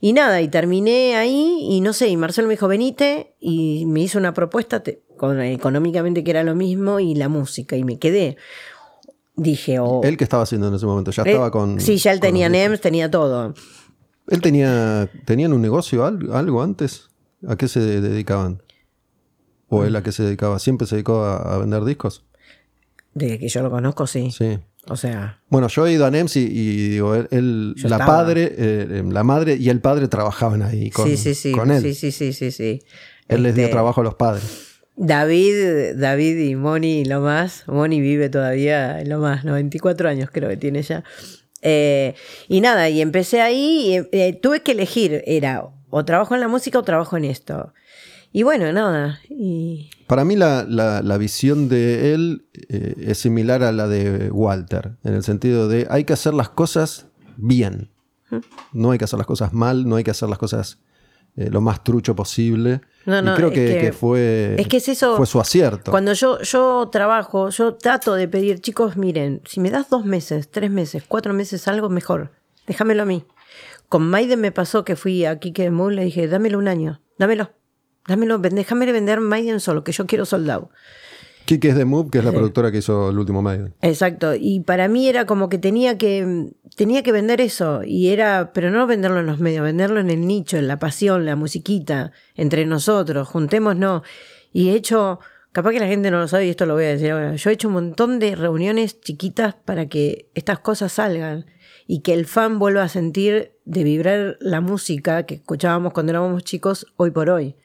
Y nada, y terminé ahí y no sé, y Marcelo me dijo, venite, y me hizo una propuesta te- con, económicamente que era lo mismo y la música, y me quedé. Dije, oh. Él que estaba haciendo en ese momento, ya eh, estaba con. Sí, ya él con tenía. NEMS, tenía todo. ¿Él tenía, tenían un negocio, algo, antes? ¿A qué se de- dedicaban? ¿O él a qué se dedicaba? ¿Siempre se dedicó a, a vender discos? Desde que yo lo conozco, sí. Sí. O sea, Bueno, yo he ido a NEMS y, y digo, él, la estaba. padre, eh, la madre y el padre trabajaban ahí con, sí, sí, sí. con él. Sí, sí, sí, sí, sí. Él les dio Este, trabajo a los padres. David, David y Moni lo más. Moni vive todavía lo más, 94 años creo que tiene ya. Eh, y nada, y empecé ahí y eh, tuve que elegir, era o trabajo en la música o trabajo en esto. Y bueno, nada. Y Para mí la, la- la visión de él eh, es similar a la de Walter, en el sentido de hay que hacer las cosas bien. No hay que hacer las cosas mal, no hay que hacer las cosas eh, lo más trucho posible. No, no, y creo es que, que- que fue, es que es eso- fue su acierto. Cuando yo, yo trabajo, yo trato de pedir, chicos, miren, si me das dos meses, tres meses, cuatro meses, algo mejor, déjamelo a mí. Con Maiden me pasó que fui a Kike Moon, le dije, dámelo un año, dámelo, dámelo, déjame vender Maiden solo, que yo quiero soldado. Kike es de Move, que es la productora que hizo el último Maiden. Exacto, y para mí era como que tenía que tenía que vender eso y era, pero no venderlo en los medios, venderlo en el nicho, en la pasión, la musiquita, entre nosotros, juntémonos. Y he hecho, capaz que la gente no lo sabe y esto lo voy a decir ahora, yo he hecho un montón de reuniones chiquitas para que estas cosas salgan y que el fan vuelva a sentir de vibrar la música que escuchábamos cuando éramos chicos hoy por hoy.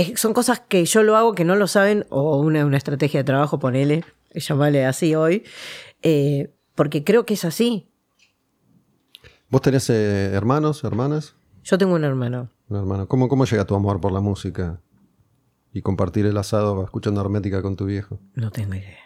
Es- son cosas que yo lo hago que no lo saben, o una, una estrategia de trabajo, ponele, llamarle así hoy, eh, porque creo que es así. ¿Vos tenés eh, hermanos, hermanas? Yo tengo un hermano. Un hermano. ¿Cómo, ¿Cómo llega tu amor por la música? Y compartir el asado escuchando hermética con tu viejo. No tengo idea.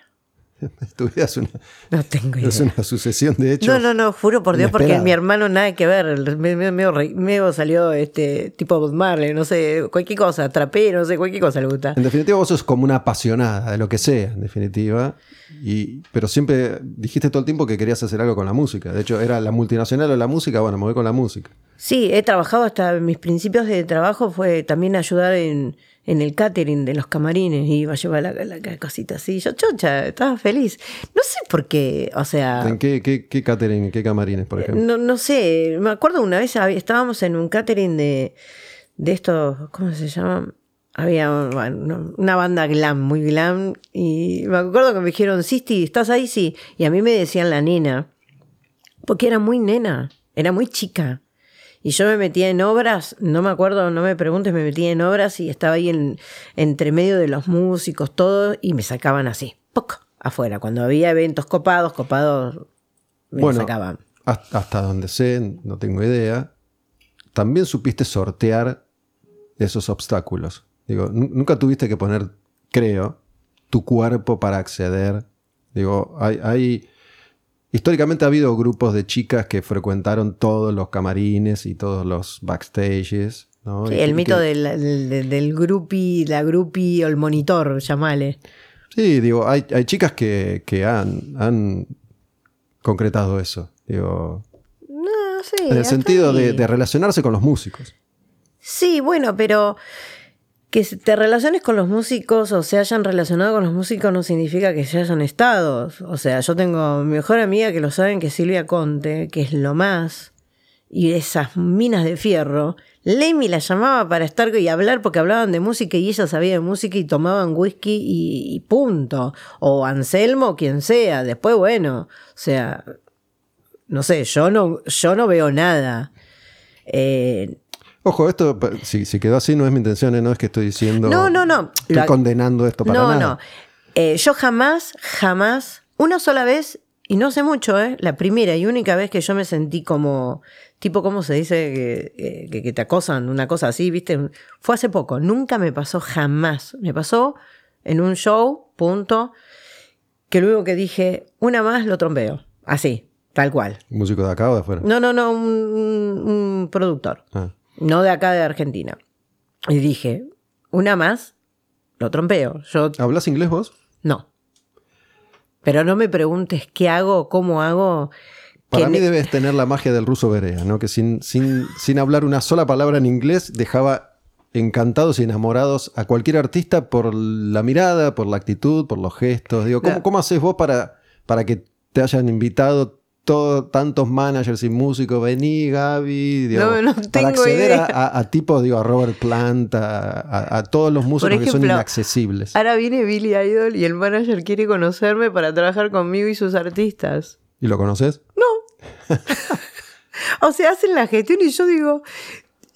tu vida es una, No tengo idea. es una sucesión de hechos. No, no, no, juro por Dios, porque mi hermano nada que ver. Me, me- medio re- medio salió este tipo Bob Marley, no sé, cualquier cosa, trapero, no sé, cualquier cosa le gusta. En definitiva, vos sos como una apasionada de lo que sea, en definitiva. Y, pero siempre dijiste todo el tiempo que querías hacer algo con la música. De hecho, era la multinacional o la música, bueno, me voy con la música. Sí, he trabajado hasta mis principios de trabajo fue también ayudar en, en el catering de los camarines. Iba a llevar la, la- la cosita así. Yo chocha, estaba feliz. No sé por qué, o sea. ¿En qué, qué, qué catering, qué camarines, por ejemplo? No, no sé, me acuerdo una vez estábamos en un catering de, de estos, ¿cómo se llama? Había bueno, una banda glam, muy glam, y me acuerdo que me dijeron, Sisti, ¿estás ahí? Sí. Y a mí me decían la nena, porque era muy nena, era muy chica. Y yo me metía en obras, no me acuerdo, no me preguntes, me metía en obras y estaba ahí en, entre medio de los músicos, todo, y me sacaban así, ¡poc! afuera. Cuando había eventos copados, copados, me Bueno, sacaban. hasta, donde sé, no tengo idea, también supiste sortear esos obstáculos. Digo, nu- nunca tuviste que poner, creo, tu cuerpo para acceder. Digo, hay, hay- históricamente ha habido grupos de chicas que frecuentaron todos los camarines y todos los backstages. ¿no? Sí, el mito que- del, del, la grupi o el monitor, llamale. Sí, digo, hay, hay chicas que, que han, han concretado eso. Digo, No, sí. en el sentido de relacionarse con los músicos. Sí, bueno, pero que te relaciones con los músicos o se hayan relacionado con los músicos no significa que se hayan estado. O sea, yo tengo mi mejor amiga que lo saben, que es Silvia Conte, que es lo más. Y esas minas de fierro. Lemmy la llamaba para estar y hablar porque hablaban de música y ella sabía de música y tomaban whisky y, y punto. O Anselmo, quien sea. Después, bueno, o sea, no sé, yo no, yo no veo nada. Eh, Ojo, esto, si, si quedó así, no es mi intención, ¿eh? no es que estoy diciendo. No, no, no. Estoy La- condenando esto para no, nada. no. Eh, yo jamás, jamás, una sola vez, y no sé mucho, ¿eh? la primera y única vez que yo me sentí como, tipo, ¿cómo se dice? Que, que- que te acosan, una cosa así, ¿viste? Fue hace poco, nunca me pasó jamás. Me pasó en un show, punto, que luego que dije, una más lo trompeo, así, tal cual. ¿Músico de acá o de afuera? No, no, no, un, un- un productor, Ah. No de acá de Argentina. Y dije, una más, lo trompeo. Yo ¿Hablas inglés vos? no. Pero no me preguntes qué hago, cómo hago. Para mí debes tener la magia del ruso Berea, ¿no? Que sin, sin, sin hablar una sola palabra en inglés dejaba encantados y enamorados a cualquier artista por la mirada, por la actitud, por los gestos. Digo, ¿cómo, No. cómo haces vos para, para que te hayan invitado todo- tantos managers y músicos? Vení, Gaby, digo, No, no para acceder a, idea. a- a tipos, digo, a Robert Plant, a, a- todos los músicos que son inaccesibles. Ahora viene Billy Idol y el manager quiere conocerme para trabajar conmigo y sus artistas. ¿Y lo conoces? O sea, hacen la gestión y yo digo,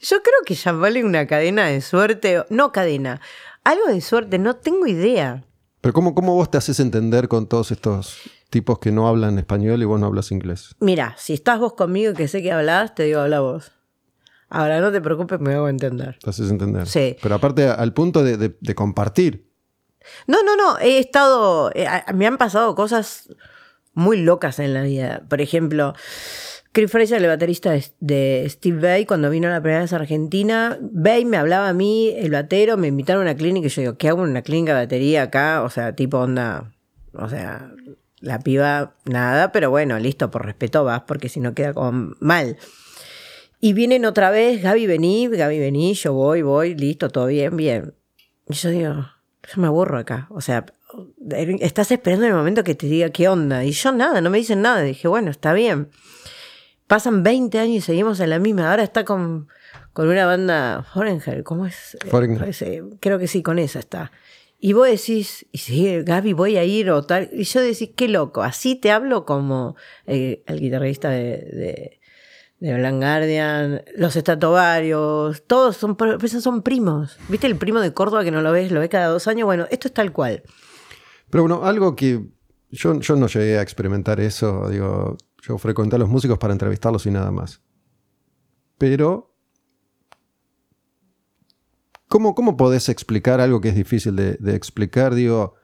yo creo que llamarle una cadena de suerte, no cadena, algo de suerte, no tengo idea. Pero ¿cómo, ¿cómo vos te haces entender con todos estos tipos que no hablan español y vos no hablas inglés? Mira, si estás vos conmigo que sé que hablas, te digo, habla vos. Ahora no te preocupes, me hago entender. Te haces entender. Sí. Pero aparte al punto de, de- de compartir. No, no, no, he estado, eh, me han pasado cosas muy locas en la vida. Por ejemplo, Chris Fraser, el baterista de, Steve Vai, cuando vino la primera vez a Argentina, Vai me hablaba a mí, el batero, me invitaron a una clínica y yo digo, ¿qué hago en una clínica de batería acá? O sea, tipo onda, o sea, la piba, nada, pero bueno, listo, por respeto vas, porque si no queda como mal. Y vienen otra vez, Gaby vení, Gaby vení, yo voy, voy, listo, todo bien, bien. Y yo digo, yo me aburro acá. O sea, estás esperando el momento que te diga qué onda. Y yo nada, no me dicen nada. dije, bueno, está bien. Pasan 20 años y seguimos en la misma. Ahora está con, con una banda Foreigner, ¿cómo es? Foreigner. Ese, creo que sí, con esa está. Y vos decís, y si Gaby voy a ir o tal. Y yo decís, qué loco. Así te hablo como eh, el guitarrista de, de, de los estatovarios, todos son, pues son primos. ¿Viste el primo de Córdoba que no lo ves, lo ves cada dos años? Bueno, esto es tal cual. Pero bueno, algo que yo, yo no llegué a experimentar eso. Digo, yo frecuenté a los músicos para entrevistarlos y nada más. Pero, ¿cómo, cómo podés explicar algo que es difícil de, de explicar? Digo,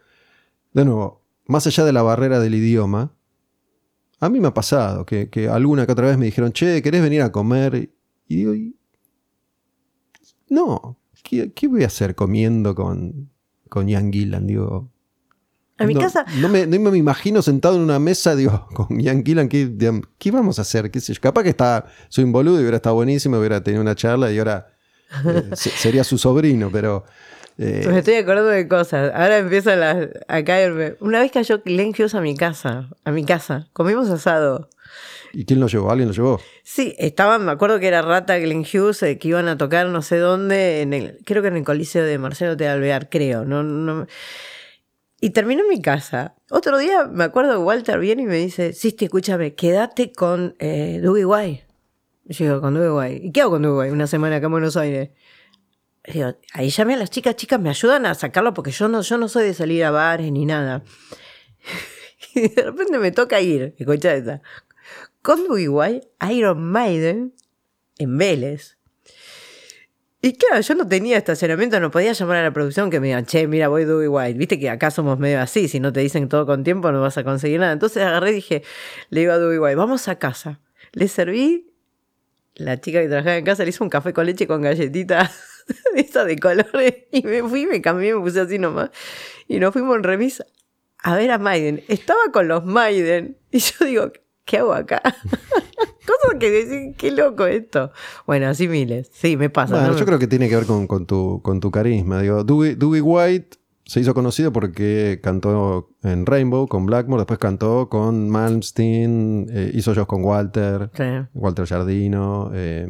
de nuevo, más allá de la barrera del idioma, a mí me ha pasado que, que alguna que otra vez me dijeron, che, ¿querés venir a comer? Y digo, "Y- no, ¿qué, qué voy a hacer comiendo con, con Ian Gillan? Digo, A mi no, casa, No me, no me imagino sentado en una mesa, digo, con Ian Gillan, ¿qué, ¿qué vamos a hacer? ¿Qué sé yo? Capaz que está, soy un boludo y hubiera estado buenísimo, hubiera tenido una charla y ahora sería su sobrino, pero. eh, me estoy acordando de cosas. Ahora empiezan las- a caerme. Una vez cayó Glenn Hughes a mi casa. A mi casa. Comimos asado. ¿Y quién lo llevó? ¿Alguien lo llevó? Sí, estaban, me acuerdo que era Rata Glenn Hughes, eh, que iban a tocar no sé dónde, en el, creo que en el Coliseo de Marcelo de Alvear, creo. No, no, y terminó en mi casa. Otro día me acuerdo que Walter viene y me dice, Sisti, escúchame, quédate con eh, Dougie White. Digo, con White. ¿Y qué hago con White? Una semana acá en Buenos Aires. Digo, ahí llamé a las chicas, chicas, me ayudan a sacarlo porque yo no, yo no soy de salir a bares ni nada. Y de repente me toca ir, escucha esta, con White, Iron Maiden, en Vélez. Y claro, yo no tenía estacionamiento, no podía llamar a la producción que me digan, che, mira, voy Dougie White. Viste que acá somos medio así, si no te dicen todo con tiempo no vas a conseguir nada. Entonces agarré y dije, le digo a White, vamos a casa. Le serví, la chica que trabajaba en casa le hizo un café con leche con galletitas de esas de colores y me fui, me cambié, me puse así nomás. Y nos fuimos en remis a ver a Maiden. Estaba con los Maiden y yo digo, ¿qué hago acá? Cosas que decir, qué loco esto. Bueno, así miles. Sí, me pasa. Bueno, ¿no? yo creo que tiene que ver con, con tu, con tu carisma. Digo, Dougie, Dougie White se hizo conocido porque cantó en Rainbow con Blackmore, después cantó con Malmsteen, eh, hizo shows con Walter. Sí. Walter Jardino, eh,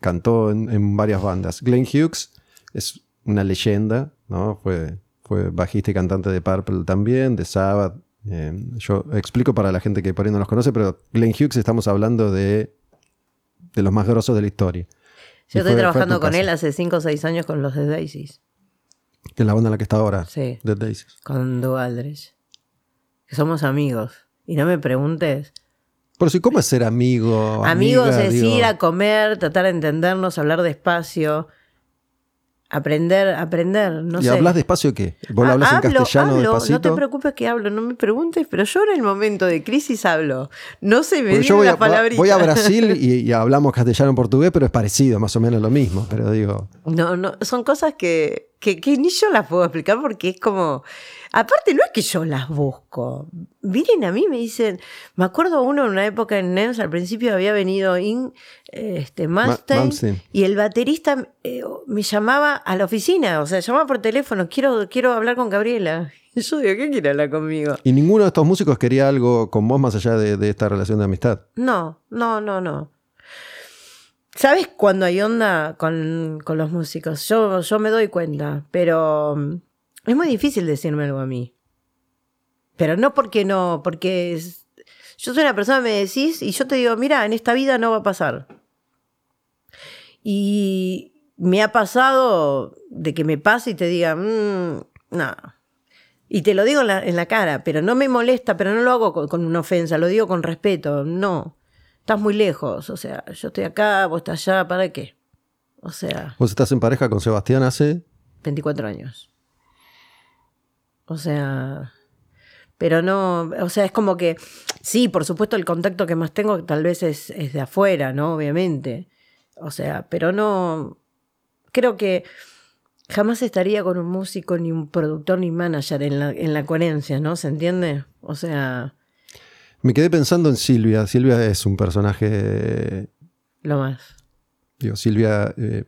cantó en, en varias bandas. Glenn Hughes es una leyenda, ¿no? Fue, fue bajista y cantante de Purple también, de Sabbath. Eh, yo explico para la gente que por ahí no los conoce, pero Glenn Hughes estamos hablando de, de los más grosos de la historia. Yo Y estoy fue- trabajando con él hace 5 o 6 años con los de Daisies, Que es la banda en la que está ahora. Sí. Dead Daisies. con Doug Aldrich. Que somos amigos. Y no me preguntes. Pero sí, ¿cómo es ser amigo? Amigos amiga? es Digo, ir a comer, tratar de entendernos, hablar despacio, aprender, aprender, no ¿Y sé. hablas despacio qué? ¿Vos Ah, hablas en hablo, castellano hablo, despacito? No te preocupes que hablo, no me preguntes, pero yo en el momento de crisis hablo. No se me yo voy a, las palabritas. voy a Brasil y, y hablamos castellano portugués, pero es parecido, más o menos lo mismo. Pero digo, No, no, son cosas que, que, que ni yo las puedo explicar porque es como. Aparte, no es que yo las busco. Vienen a mí me dicen. Me acuerdo uno en una época en NEMS, al principio había venido In, este, Malmsteen. y el baterista eh, me llamaba a la oficina, o sea, llamaba por teléfono, quiero, quiero hablar con Gabriela. Y yo digo, ¿qué quiere hablar conmigo? y ninguno de estos músicos quería algo con vos más allá de, de esta relación de amistad. No, no, no, no. ¿Sabes cuando hay onda con, con los músicos? Yo, yo me doy cuenta, pero mm, es muy difícil decirme algo a mí. Pero no porque no, porque yo soy una persona, me decís, y yo te digo, mira, en esta vida no va a pasar. Y me ha pasado de que me pase y te diga, "Mm, no. Y te lo digo en la, en la cara, pero no me molesta, pero no lo hago con, con una ofensa, lo digo con respeto. No, estás muy lejos. O sea, yo estoy acá, vos estás allá, ¿para qué? O sea, Vos estás en pareja con Sebastián hace 24 años. O sea, pero no, o sea, es como que, sí, por supuesto el contacto que más tengo tal vez es, es de afuera, ¿no? Obviamente. O sea, pero no, creo que jamás estaría con un músico, ni un productor, ni manager en la, en la coherencia, ¿no? ¿Se entiende? O sea, Me quedé pensando en Silvia. Silvia es un personaje. lo más. Digo, Silvia eh,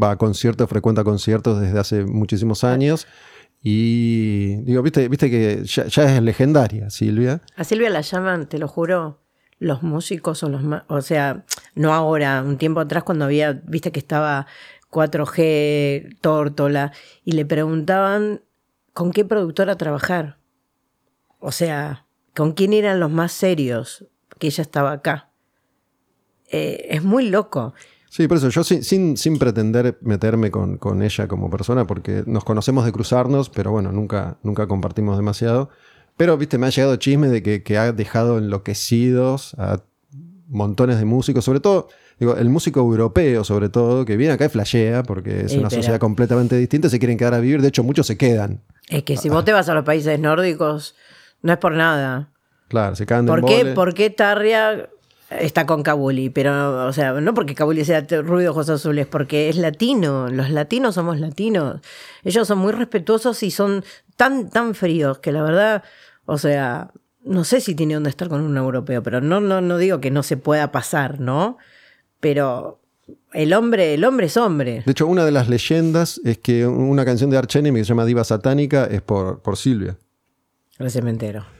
va a conciertos, frecuenta conciertos desde hace muchísimos años. Y digo, viste, viste que ya, ya es legendaria Silvia. A Silvia la llaman, te lo juro, los músicos son los más. O sea, no ahora, un tiempo atrás cuando había, viste que estaba 4G, Tórtola, y le preguntaban con qué productora trabajar. O sea, con quién eran los más serios, que ella estaba acá. Eh, es muy loco. Sí, por eso yo sin, sin, sin pretender meterme con, con ella como persona, porque nos conocemos de cruzarnos, pero bueno, nunca, nunca compartimos demasiado. Pero, viste, me ha llegado chisme de que, que ha dejado enloquecidos a montones de músicos, sobre todo, digo, el músico europeo, sobre todo, que viene acá y flashea, porque es una pero- sociedad completamente distinta, se quieren quedar a vivir, de hecho, muchos se quedan. Es que si vos te vas a los países nórdicos, no es por nada. Claro, se quedan de ¿Por qué, embole. ¿Por qué Tarria está con Kabuli? Pero, o sea, no porque Kabuli sea rubio ojos azules, porque es latino. Los latinos somos latinos. Ellos son muy respetuosos y son tan, tan fríos que la verdad, o sea, no sé si tiene dónde estar con un europeo, pero no, no, no digo que no se pueda pasar, ¿no? Pero el hombre, el hombre es hombre. De hecho, una de las leyendas es que una canción de Arch Enemy que se llama Diva Satánica es por, por Silvia. El cementerio.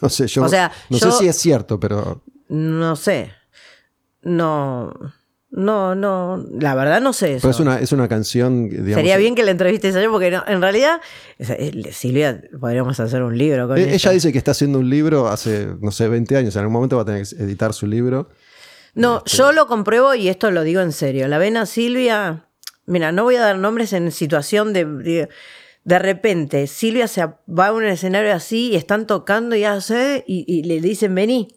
No sé, yo O sea, no yo- sé si es cierto, pero No sé. No. No, no. La verdad no sé eso. Pero es una, es una canción, digamos. Sería bien que la entrevistes a ella porque no- en realidad, eh, Silvia, podríamos hacer un libro con Eh, ella. Ella dice que está haciendo un libro hace, no sé, 20 años. En algún momento va a tener que editar su libro. No, yo lo compruebo y esto lo digo en serio. La ven a Silvia, mira, no voy a dar nombres en situación de... De, de repente, Silvia se va a un escenario así y están tocando y hace y, y le dicen vení.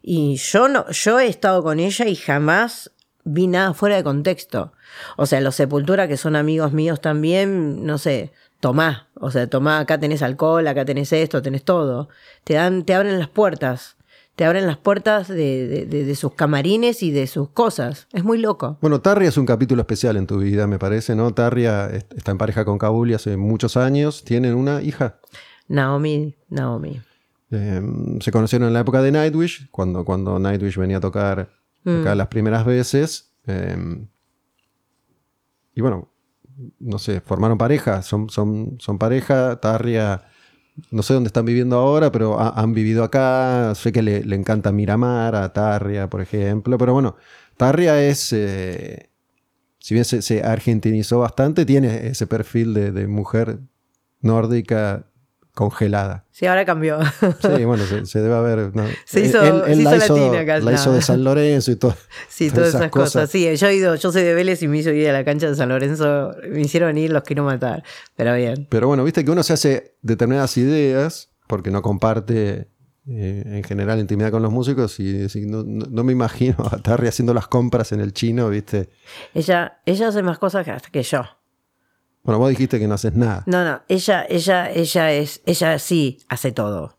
Y yo no, yo he estado con ella y jamás vi nada fuera de contexto. O sea, los Sepultura, que son amigos míos también, no sé, tomá. O sea, tomá, acá tenés alcohol, acá tenés esto, tenés todo. Te dan, te abren las puertas. Te abren las puertas de, de- de- de sus camarines y de sus cosas. Es muy loco. Bueno, Tarria es un capítulo especial en tu vida, me parece, ¿no? Tarria est- está en pareja con Kabuli hace muchos años. Tienen una hija. Naomi, Naomi. Eh, se conocieron en la época de Nightwish, cuando, cuando Nightwish venía a tocar acá las primeras veces. Eh, y bueno, no sé, formaron pareja, son, son, son pareja. Tarria, no sé dónde están viviendo ahora, pero ha- han vivido acá. Sé que le, le encanta Miramar a Tarria, por ejemplo. Pero bueno, Tarria es, eh, si bien se, se argentinizó bastante, tiene ese perfil de, de mujer nórdica congelada. Sí, ahora cambió. Sí, bueno, se, se debe haber. ¿no? Se hizo- Él- él se la hizo latina casi, la hizo de San Lorenzo y todo. Sí, todas esas cosas. Sí, yo he ido, yo soy de Vélez y me hizo ir a la cancha de San Lorenzo. Me hicieron ir, los quiero matar. Pero bien. Pero bueno, viste que uno se hace determinadas ideas porque no comparte eh, en general intimidad con los músicos y decir, no, no- no me imagino a Tarry haciendo las compras en el chino, viste. Ella, ella hace más cosas que, hasta que yo. Bueno, vos dijiste que no haces nada. No, no, ella, ella, ella es, ella sí hace todo.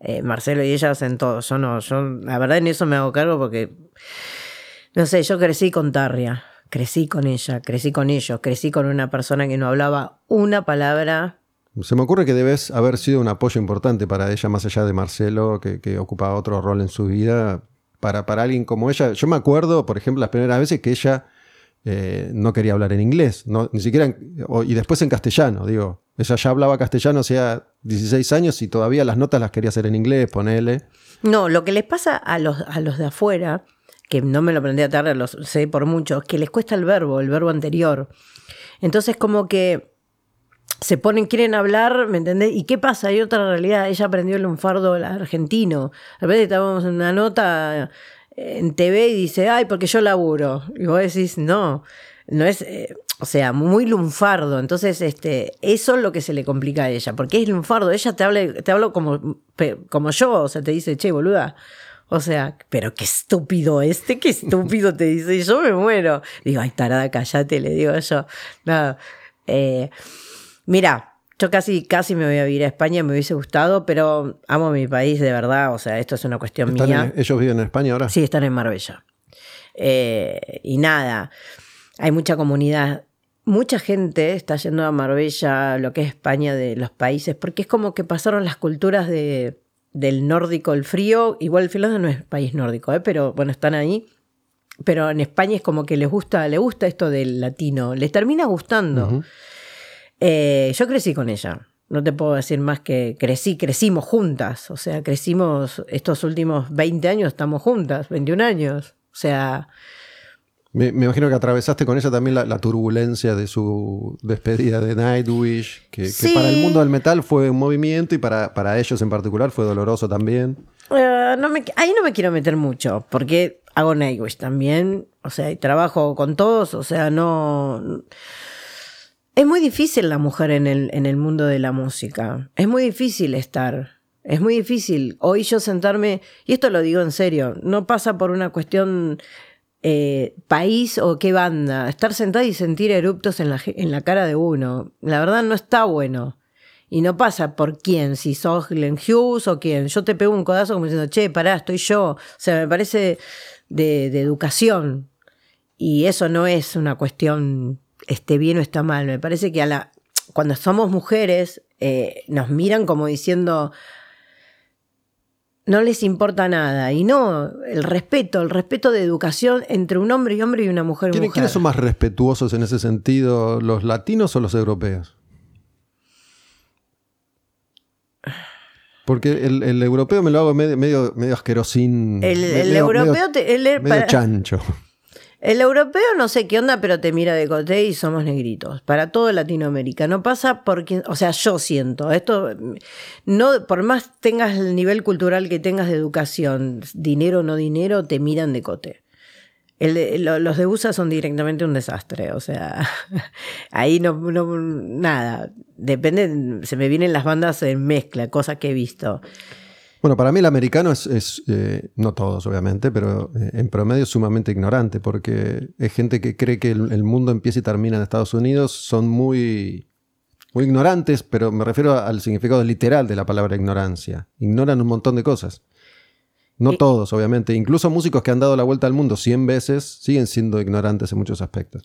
Eh, Marcelo y ella hacen todo. Yo no, yo la verdad en eso me hago cargo porque, no sé, yo crecí con Tarria, crecí con ella, crecí con ellos, crecí con una persona que no hablaba una palabra. Se me ocurre que debes haber sido un apoyo importante para ella, más allá de Marcelo, que, que ocupaba otro rol en su vida. Para, para alguien como ella, yo me acuerdo, por ejemplo, las primeras veces que ella eh, no quería hablar en inglés, ni siquiera, en- y después en castellano, digo. Ella ya hablaba castellano hacía 16 años y todavía las notas las quería hacer en inglés, ponele. No, lo que les pasa a los, a los de afuera, que no me lo aprendí a Tarria, lo sé por mucho, que les cuesta el verbo, el verbo anterior. Entonces como que se ponen, quieren hablar, ¿me entendés? ¿Y qué pasa? Hay otra realidad. Ella aprendió el lunfardo argentino. De repente estábamos en una nota en TV y dice, ay, porque yo laburo. Y vos decís, no, no es, eh, o sea, muy lunfardo. Entonces, este, eso es lo que se le complica a ella, porque es lunfardo. Ella te habla, te habla como, como yo, o sea, te dice, che, boluda. O sea, pero qué estúpido este, qué estúpido te dice, y yo me muero. Digo, ay, tarada, callate, le digo yo. No, eh, Mira, yo casi, casi me voy a vivir a España, me hubiese gustado, pero amo mi país de verdad. O sea, esto es una cuestión Están mía. en- ellos viven en España ahora. Sí, están en Marbella. Eh, y nada, hay mucha comunidad. Mucha gente está yendo a Marbella, lo que es España, de los países, porque es como que pasaron las culturas de, del nórdico, el frío. Igual Finlandia no es país nórdico, ¿eh? pero bueno, están ahí. Pero en España es como que les gusta, le gusta esto del latino, les termina gustando. Ujú. Eh, yo crecí con ella. No te puedo decir más que crecí, crecimos juntas. O sea, crecimos estos últimos 20 años, estamos juntas, 21 años. O sea, Me, me imagino que atravesaste con ella también la, la turbulencia de su despedida de Nightwish, que, para el mundo del metal fue un movimiento y para, para ellos en particular fue doloroso también. eh, no me, ahí no me quiero meter mucho, porque hago Nightwish también. O sea, y trabajo con todos. O sea, no. Es muy difícil la mujer en el, en el mundo de la música. Es muy difícil estar. Es muy difícil. Hoy yo sentarme, y esto lo digo en serio, no pasa por una cuestión eh, país o qué banda. Estar sentada y sentir eruptos en la, en la cara de uno. La verdad no está bueno. Y no pasa por quién, si sos Glenn Hughes o quién. Yo te pego un codazo como diciendo, che, pará, estoy yo. O sea, me parece de, de educación. Y eso no es una cuestión esté bien o está mal. Me parece que a la, cuando somos mujeres eh, nos miran como diciendo no les importa nada. Y no, el respeto, el respeto de educación entre un hombre y hombre y una mujer ¿Quiénes, mujer. quiénes son más respetuosos en ese sentido, los latinos o los europeos? Porque el, el europeo me lo hago medio, medio, medio asquerosín. El, europeo, medio- te- el, medio para- chancho. El europeo no sé qué onda, pero te mira de coté y somos negritos. Para todo Latinoamérica. No pasa porque, o sea, yo siento, esto, no, por más tengas el nivel cultural que tengas de educación, dinero o no dinero, te miran de coté. El los de USA son directamente un desastre, o sea, ahí no, no- nada, depende, se me vienen las bandas en mezcla, cosas que he visto. Bueno, para mí el americano es, es, eh, no todos obviamente, pero eh, en promedio es sumamente ignorante, porque es gente que cree que el, el mundo empieza y termina en Estados Unidos, son muy, muy ignorantes, pero me refiero al significado literal de la palabra ignorancia. Ignoran un montón de cosas. No todos, obviamente. Incluso músicos que han dado la vuelta al mundo 100 veces siguen siendo ignorantes en muchos aspectos.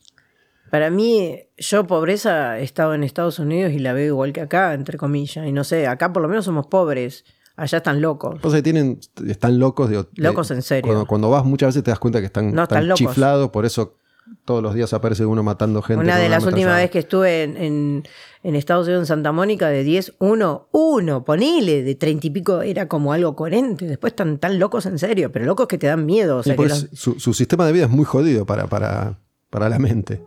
Para mí, yo pobreza he estado en Estados Unidos y la veo igual que acá, entre comillas. Y no sé, acá por lo menos somos pobres, allá están locos. O sea, tienen, están locos. digo, Locos en serio. Cuando, cuando vas muchas veces te das cuenta que están, No, están están locos. chiflados, por eso todos los días aparece uno matando gente. Una de las últimas veces que estuve en, en- en Estados Unidos, en Santa Mónica, de 10, uno, uno, ponele, de 30 y pico, era como algo coherente. Después están tan locos en serio, pero locos que te dan miedo. O Sí, sea, que porque los- su, su sistema de vida es muy jodido para, para, para la mente.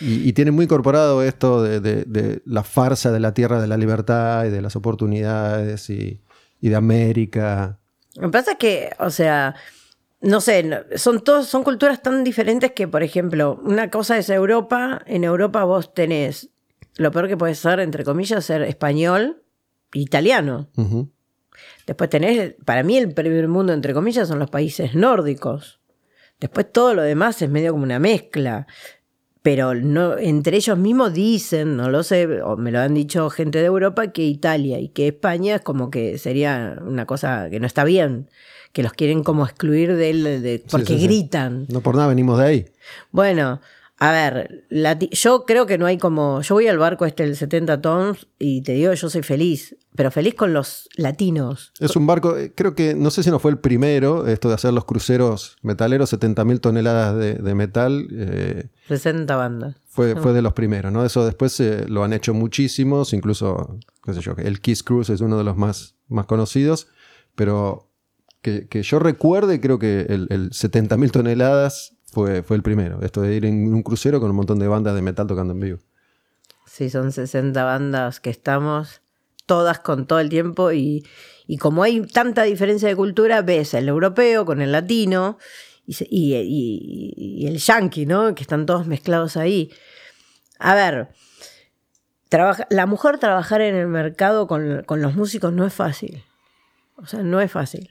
Y, y tiene muy incorporado esto de, de- de la farsa de la tierra de la libertad y de las oportunidades y, y de América. Lo que pasa es que, o sea, no sé, son todos, son culturas tan diferentes que, por ejemplo, una cosa es Europa, en Europa vos tenés, lo peor que puede ser, entre comillas, ser español, italiano. Ujú. Después tenés, para mí el primer mundo, entre comillas, son los países nórdicos. Después todo lo demás es medio como una mezcla. Pero no, entre ellos mismos dicen, no lo sé, o me lo han dicho gente de Europa, que Italia y que España es como que sería una cosa que no está bien, que los quieren como excluir del, de, porque sí, sí. gritan. No por nada venimos de ahí. Bueno, a ver, lati- yo creo que no hay como. Yo voy al barco este, el 70 tons, y te digo, yo soy feliz, pero feliz con los latinos. Es un barco, eh, creo que, no sé si no fue el primero, esto de hacer los cruceros metaleros, 70.000 toneladas de, de metal, eh, 60 bandas. fue, fue de los primeros, ¿no? Eso después eh, lo han hecho muchísimos, incluso, qué sé yo, el Kiss Cruise es uno de los más, más conocidos, pero que, que yo recuerde, creo que el, el 70.000 toneladas fue, fue el primero, esto de ir en un crucero con un montón de bandas de metal tocando en vivo. Sí, son 60 bandas que estamos, todas con todo el tiempo, y, y como hay tanta diferencia de cultura, ves el europeo con el latino y, y el yankee, ¿no? Que están todos mezclados ahí. A ver, trabaja- la mujer trabajar en el mercado con, con los músicos no es fácil. O sea, no es fácil.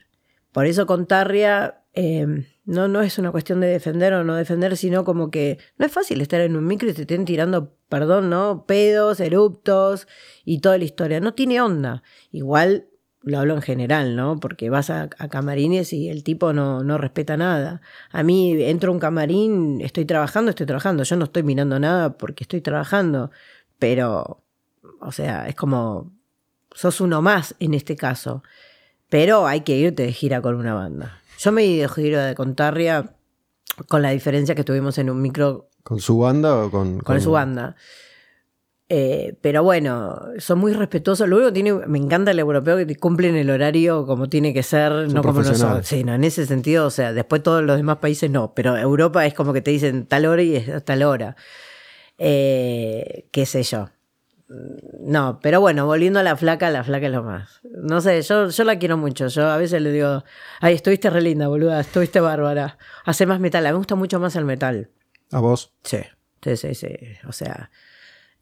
Por eso con Tarria eh, no, no es una cuestión de defender o no defender, sino como que no es fácil estar en un micro y te estén tirando, perdón, ¿no? Pedos, eruptos y toda la historia. No tiene onda. Igual lo hablo en general, ¿no? Porque vas a, camarines y el tipo no, no respeta nada. A mí entro a un camarín, estoy trabajando, estoy trabajando. Yo no estoy mirando nada porque estoy trabajando. Pero, o sea, es como, sos uno más en este caso. Pero hay que irte de gira con una banda. Yo me he ido de Contarria con la diferencia que tuvimos en un micro ¿Con su banda o con...? con su banda. Eh, pero bueno, son muy respetuosos. Lo único que tiene, me encanta el europeo que cumplen el horario como tiene que ser, Son no como nosotros. Sí, no, en ese sentido, o sea, después todos los demás países no, pero Europa es como que te dicen tal hora y es tal hora. Eh, qué sé yo. No, pero bueno, volviendo a la flaca, la flaca es lo más. No sé, yo, yo la quiero mucho. Yo a veces le digo, ay, estuviste re linda, boluda, estuviste bárbara. Hace más metal, a mí me gusta mucho más el metal. ¿A vos? Sí, sí, sí, sí. O sea,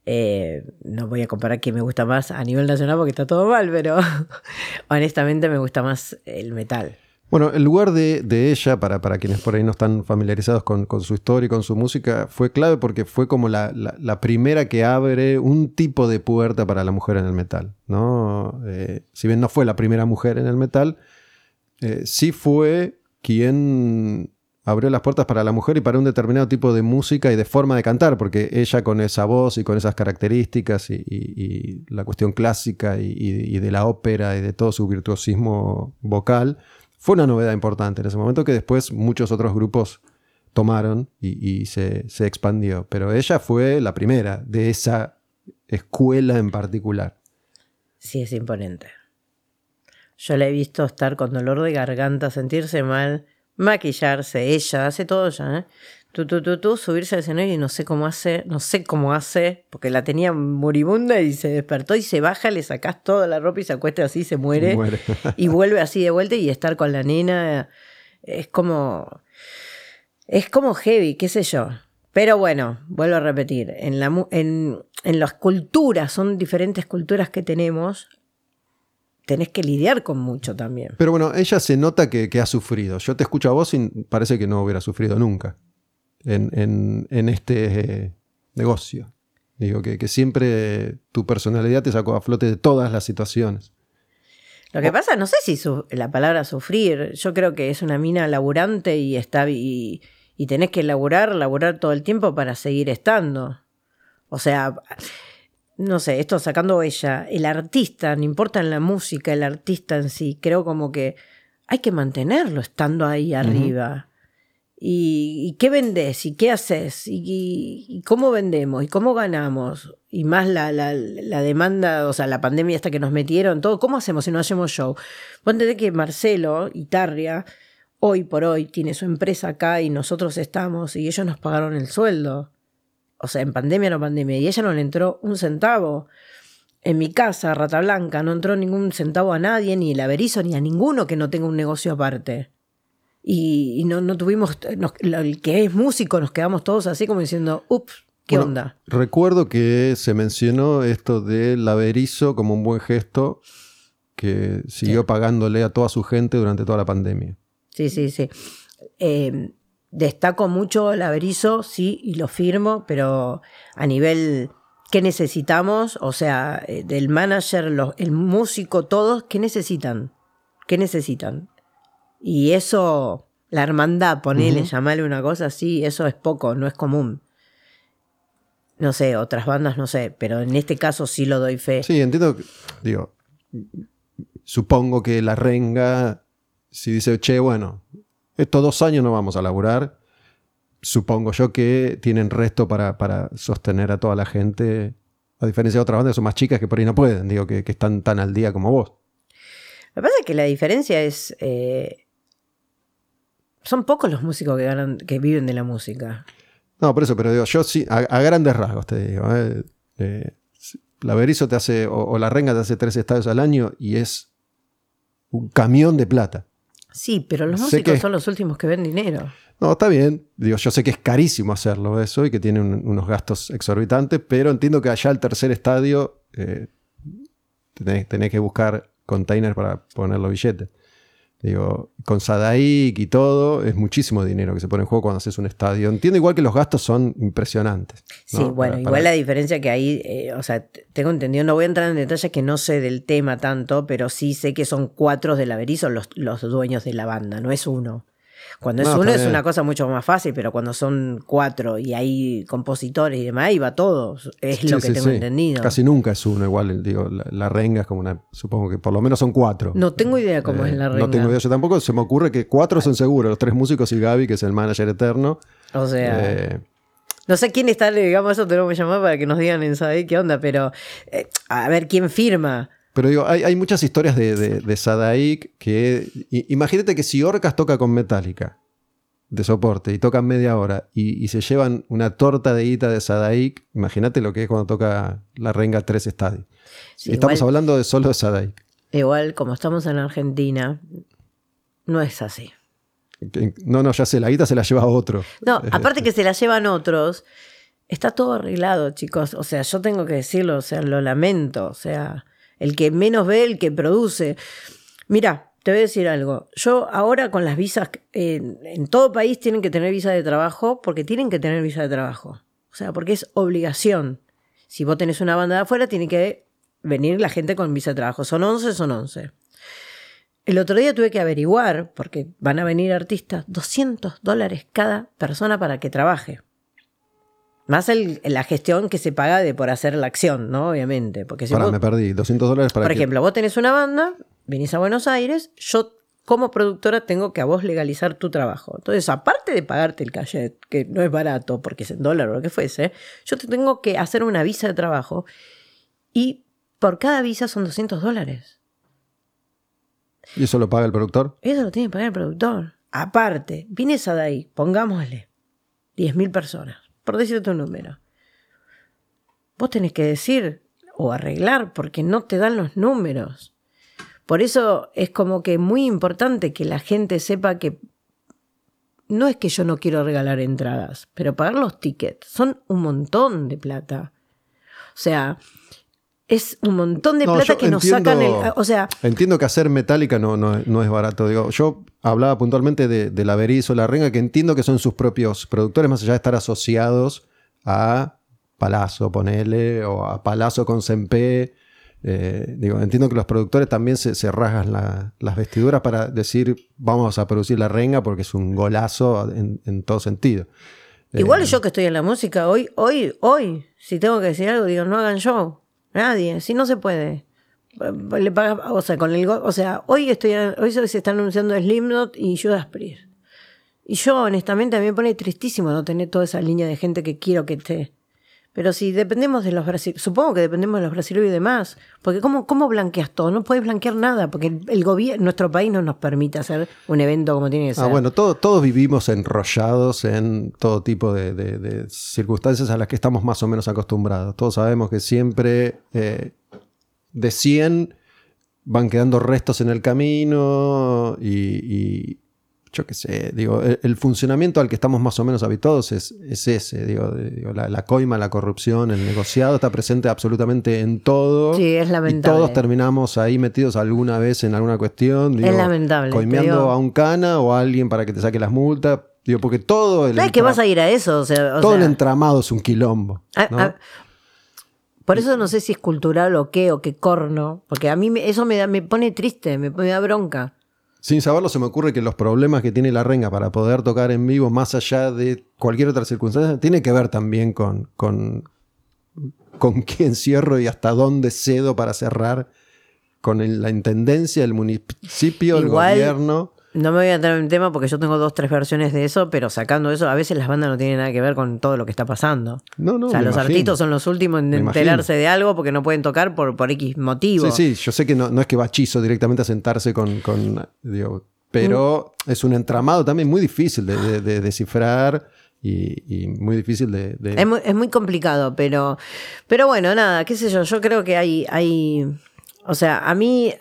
eh, no voy a comparar quién me gusta más a nivel nacional porque está todo mal, pero honestamente me gusta más el metal. Bueno, el lugar de, ella, para, para quienes por ahí no están familiarizados con, con su historia y con su música, fue clave porque fue como la, la- primera que abre un tipo de puerta para la mujer en el metal. ¿no? Eh, si bien no fue la primera mujer en el metal, eh, sí fue quien abrió las puertas para la mujer y para un determinado tipo de música y de forma de cantar, porque ella con esa voz y con esas características y, y- la cuestión clásica y- y de la ópera y de todo su virtuosismo vocal, fue una novedad importante en ese momento que después muchos otros grupos tomaron y, se, se expandió. Pero ella fue la primera de esa escuela en particular. Sí, es imponente. Yo la he visto estar con dolor de garganta, sentirse mal, maquillarse, ella, hace todo ya, ¿eh? Tú, tú, tú, tú, subirse al escenario y no sé cómo hace, no sé cómo hace, porque la tenía moribunda y se despertó y se baja, le sacás toda la ropa y se acuesta así, se muere. Muere. y vuelve así de vuelta y estar con la nena es como es como heavy, qué sé yo. Pero bueno, vuelvo a repetir, en, la, en, en las culturas, son diferentes culturas que tenemos, tenés que lidiar con mucho también. Pero bueno, ella se nota que, que ha sufrido. Yo te escucho a vos y parece que no hubiera sufrido nunca en, en- en este eh, negocio. Digo que, que siempre tu personalidad te sacó a flote de todas las situaciones. Lo que pasa, no sé si su- la palabra sufrir, yo creo que es una mina laburante y está y, y tenés que laburar, laburar todo el tiempo para seguir estando. O sea, no sé, esto sacando ella, el artista, no importa en la música, el artista en sí, creo como que hay que mantenerlo estando ahí arriba. ¿Y, qué vendés? ¿Y qué haces? ¿Y, cómo vendemos? ¿Y cómo ganamos? Y más la, la, la demanda, o sea, la pandemia esta que nos metieron, todo. ¿Cómo hacemos si no hacemos show? Entendés que Marcelo y Tarria, hoy por hoy, tiene su empresa acá y nosotros estamos y ellos nos pagaron el sueldo. o sea, en pandemia no pandemia, y ella no le entró un centavo. En mi casa, Rata Blanca, no entró ningún centavo a nadie, ni el averizo, ni a ninguno que no tenga un negocio aparte. Y, no, no, tuvimos, el que es músico, nos quedamos todos así como diciendo, ups, ¿qué onda? Recuerdo que se mencionó esto del averizo como un buen gesto que siguió pagándole a toda su gente durante toda la pandemia. Sí, sí, sí. Eh, destaco mucho el averizo, sí, y lo firmo, pero a nivel ¿qué necesitamos? O sea, eh, del manager, el músico, todos, ¿qué necesitan? ¿Qué necesitan? Y eso, la hermandad, ponele, llamarle una cosa así, eso es poco, no es común. No sé, otras bandas no sé, pero en este caso sí lo doy fe. Sí, entiendo, digo, supongo que la renga, si dice, che, bueno, estos dos años no vamos a laburar. Supongo yo que tienen resto para, para sostener a toda la gente, a diferencia de otras bandas que son más chicas que por ahí no pueden, digo, que, están tan al día como vos. Lo que pasa es que la diferencia es. Eh, son pocos los músicos que, ganan, que viven de la música. No, por eso, pero digo, yo sí, a, grandes rasgos te digo. Eh, eh, la Berizo te hace, o, la Renga te hace tres estadios al año y es un camión de plata. Sí, pero los músicos son los últimos que ven dinero. No, está bien. Digo, yo sé que es carísimo hacerlo eso y que tiene unos gastos exorbitantes, pero entiendo que allá al tercer estadio eh, tenés, que buscar containers para poner los billetes. Digo, con Sadaik y todo, es muchísimo dinero que se pone en juego cuando haces un estadio. Entiendo igual que los gastos son impresionantes. Sí, bueno, igual la diferencia que hay, eh, o sea, tengo entendido, no voy a entrar en detalles que no sé del tema tanto, pero sí sé que son cuatro de la Berizo los, los dueños de la banda, no es uno. Cuando es uno es una cosa mucho más fácil, pero cuando son cuatro y hay compositores y demás, ahí va todo. Es lo que tengo entendido. Casi nunca es uno igual. Digo, la, renga es como una. Supongo que por lo menos son cuatro. No tengo idea cómo es la renga. No tengo idea yo tampoco. Se me ocurre que cuatro son seguros: los tres músicos y Gaby, que es el manager eterno. O sea. Eh, no sé quién está, digamos, eso tenemos que llamar para que nos digan en Sadai qué onda, pero eh, a ver quién firma. Pero digo, hay, muchas historias de, de, Sadaik que. Imagínate que si Orcas toca con Metallica de soporte y tocan media hora y, se llevan una torta de guita de Sadaik, imagínate lo que es cuando toca la renga tres estadios. estamos hablando de solo de Sadaik. Igual, como estamos en Argentina, no es así. No, no, ya sé, la guita se la lleva otro. No, aparte que se la llevan otros, está todo arreglado, chicos. O sea, yo tengo que decirlo, o sea, lo lamento. O sea, el que menos ve, el que produce. Mira, te voy a decir algo. Yo ahora con las visas, en todo país tienen que tener visa de trabajo porque tienen que tener visa de trabajo. O sea, porque es obligación. Si vos tenés una banda de afuera, tiene que venir la gente con visa de trabajo. Son 11, son 11. El otro día tuve que averiguar, porque van a venir artistas, 200 dólares cada persona para que trabaje. Más la gestión que se paga de por hacer la acción, ¿no? Obviamente. Porque si me perdí. 200 dólares para Por ejemplo, vos tenés una banda, venís a Buenos Aires, yo como productora tengo que a vos legalizar tu trabajo. Entonces, aparte de pagarte el cachet, que no es barato porque es en dólar o lo que fuese, yo te tengo que hacer una visa de trabajo y por cada visa son 200 dólares. ¿Y eso lo paga el productor? Eso lo tiene que pagar el productor. Aparte, vienes a de ahí, pongámosle 10.000 personas por decirte un número. Vos tenés que decir o arreglar porque no te dan los números. Por eso es como que muy importante que la gente sepa que no es que yo no quiero regalar entradas, pero pagar los tickets son un montón de plata. O sea, es un montón de plata que nos sacan el. O sea. Entiendo que hacer metálica no, no, es barato. Digo, yo hablaba puntualmente de, de la Berizo, la Renga, que entiendo que son sus propios productores, más allá de estar asociados a Palazzo, ponele, o a Palazzo con Sempe. Eh, digo, entiendo que los productores también se, rasgan las vestiduras para decir vamos a producir la renga porque es un golazo en, todo sentido. Igual eh, yo que estoy en la música, hoy, hoy, hoy, si tengo que decir algo, digo, no hagan show. Nadie, si no se puede. Le paga, o sea, con el o sea, hoy estoy hoy se están anunciando Slimnot y Judas Priest. Y yo honestamente a mí me pone tristísimo no tener toda esa línea de gente que quiero que esté. Pero si dependemos de los brasileños, supongo que dependemos de los brasileños y demás, porque ¿cómo, cómo blanqueas todo? No puedes blanquear nada, porque el, gobierno, nuestro país no nos permite hacer un evento como tiene que ser. Ah, bueno, todos vivimos enrollados en todo tipo de, circunstancias a las que estamos más o menos acostumbrados. Todos sabemos que siempre eh, de 100 van quedando restos en el camino y yo qué sé, digo, el, funcionamiento al que estamos más o menos habituados es, ese, digo, la, coima, la corrupción, el negociado está presente absolutamente en todo. Sí, es lamentable. Y todos terminamos ahí metidos alguna vez en alguna cuestión. Digo, es lamentable. Coimeando a un cana o a alguien para que te saque las multas. Digo, porque todo el. ¿Sabes que vas a ir a eso? todo el entramado es un quilombo. Ah, ah, por eso no sé si es cultural o qué, o qué corno. Porque a mí eso me, da, me pone triste, me, me da bronca. Sin saberlo, se me ocurre que los problemas que tiene la renga para poder tocar en vivo, más allá de cualquier otra circunstancia, tiene que ver también con, con, con quién cierro y hasta dónde cedo para cerrar, con la intendencia, el municipio, el gobierno. No me voy a entrar en el tema porque yo tengo dos, tres versiones de eso, pero sacando eso, a veces las bandas no tienen nada que ver con todo lo que está pasando. No, no. O sea, los artistas son los últimos en enterarse de algo porque no pueden tocar por, por X motivo. Sí, sí, yo sé que no, no es que va Chizo directamente a sentarse con. con pero mm. es un entramado también muy difícil de, descifrar. Y, muy difícil de... Es, muy, es, muy, complicado, pero, pero bueno, nada, qué sé yo, yo creo que hay, hay, o sea, a mí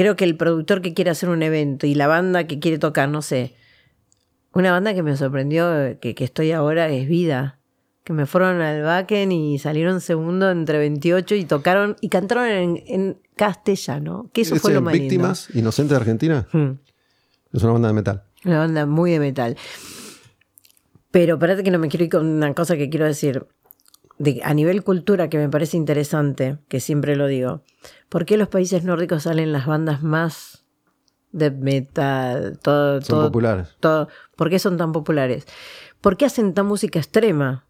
creo que el productor que quiere hacer un evento y la banda que quiere tocar, no sé. Una banda que me sorprendió, que, estoy ahora, es Vida. Que me fueron al Backen y salieron segundo entre 28 y tocaron y cantaron en, castellano. Que eso fue lo más Víctimas Inocentes de Argentina. Hmm. Es una banda de metal. Una banda muy de metal. Pero espérate que no me quiero ir con una cosa que quiero decir a nivel cultura que me parece interesante, que siempre lo digo, ¿por qué los países nórdicos salen las bandas más de metal? Todo, son populares. Todo, ¿Por qué son tan populares? ¿Por qué hacen tan música extrema?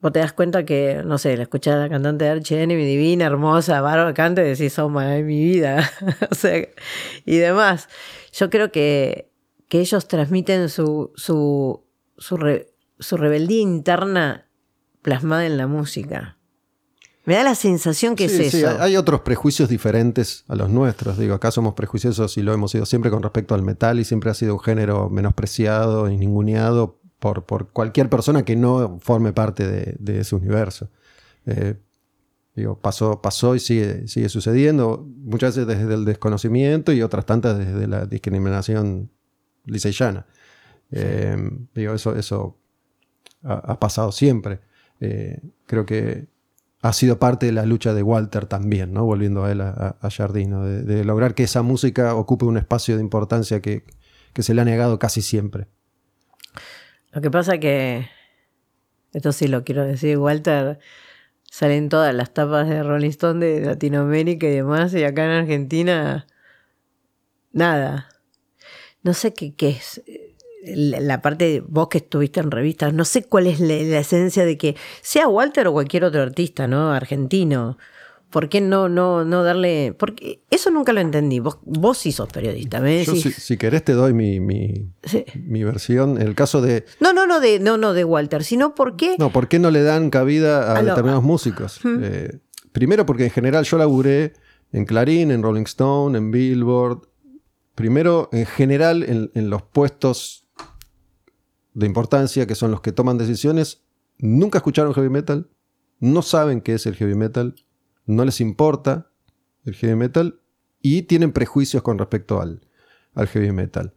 Vos te das cuenta que, no sé, la escuchás a la cantante de Archie Enemy, divina, hermosa, bárbara, canta y decís, oh, my, mi vida. o sea, y demás. Yo creo que, que ellos transmiten su, su, su, su rebeldía interna plasmada en la música. Me da la sensación que es eso. Hay otros prejuicios diferentes a los nuestros. Digo, acá somos prejuiciosos y lo hemos sido siempre con respecto al metal y siempre ha sido un género menospreciado y ninguneado por, por cualquier persona que no forme parte de, ese universo. Eh, digo, pasó, pasó y sigue, sigue sucediendo, muchas veces desde el desconocimiento y otras tantas desde la discriminación liseyana. Eh, digo, eso, eso ha pasado siempre. Eh, creo que ha sido parte de la lucha de Walter también, ¿no? volviendo a él a, Jardino, de, lograr que esa música ocupe un espacio de importancia que, se le ha negado casi siempre. Lo que pasa que, esto sí lo quiero decir, Walter salen todas las tapas de Rolling Stone de Latinoamérica y demás, y acá en Argentina, nada. No sé qué, qué es la parte de vos que estuviste en revistas, no sé cuál es la, esencia de que sea Walter o cualquier otro artista, ¿no? Argentino. ¿Por qué no, no, no darle.? Porque eso nunca lo entendí. Vos, vos sí sos periodista. ¿me Yo, si, querés, te doy mi, mi, versión. El caso de. No, no, no de, no, no de Walter, sino por qué. No, ¿por qué no le dan cabida a, determinados músicos? Eh, primero, porque en general yo laburé en Clarín, en Rolling Stone, en Billboard. Primero, en general, en, en los puestos de importancia, que son los que toman decisiones, nunca escucharon heavy metal, no saben qué es el heavy metal, no les importa el heavy metal y tienen prejuicios con respecto al, al heavy metal.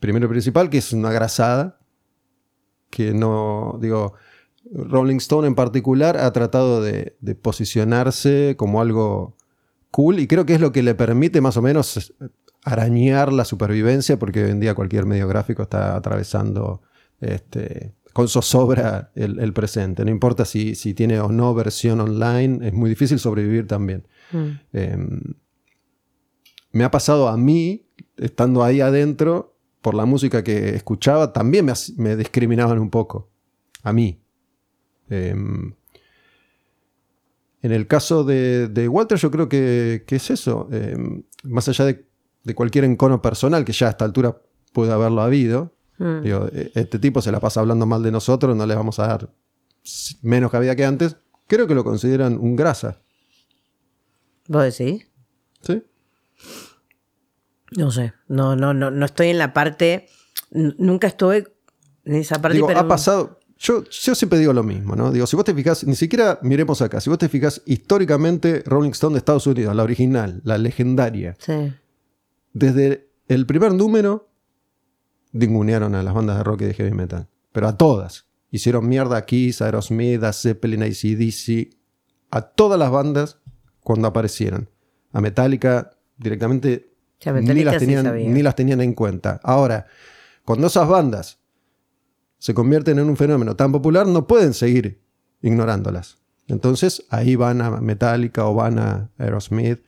Primero principal, que es una grasada, que no, digo, Rolling Stone en particular ha tratado de, de, posicionarse como algo cool y creo que es lo que le permite más o menos arañar la supervivencia, porque hoy en día cualquier medio gráfico está atravesando este, con zozobra el, el, presente. No importa si, si, tiene o no versión online, es muy difícil sobrevivir también. Mm. Em, me ha pasado a mí, estando ahí adentro, por la música que escuchaba, también me, discriminaban un poco. A mí. Em, en el caso de, Walter, yo creo que, es eso. Em, más allá de, de, cualquier encono personal, que ya a esta altura puede haberlo habido, Mm. E, este tipo se la pasa hablando mal de nosotros, no le vamos a dar menos cabida que antes, creo que lo consideran un grasa. ¿Vos decís? ¿Sí? No sé. No, no, no, no estoy en la parte. Nunca estuve en esa parte. Digo, pero ha pasado. Yo, yo siempre digo lo mismo, ¿no? Digo, si vos te fijas, ni siquiera miremos acá, si vos te fijas históricamente, Rolling Stone de Estados Unidos, la original, la legendaria, Sí. desde el primer número, ningunearon a las bandas de rock y de heavy metal. Pero a todas. Hicieron mierda a Kiss, a Aerosmith, a Zeppelin, a AC/DC, a todas las bandas cuando aparecieron. A Metallica directamente ni, las tenían, ni las tenían en cuenta. Ahora, cuando esas bandas se convierten en un fenómeno tan popular, no pueden seguir ignorándolas. Entonces ahí van a Metallica o van a Aerosmith.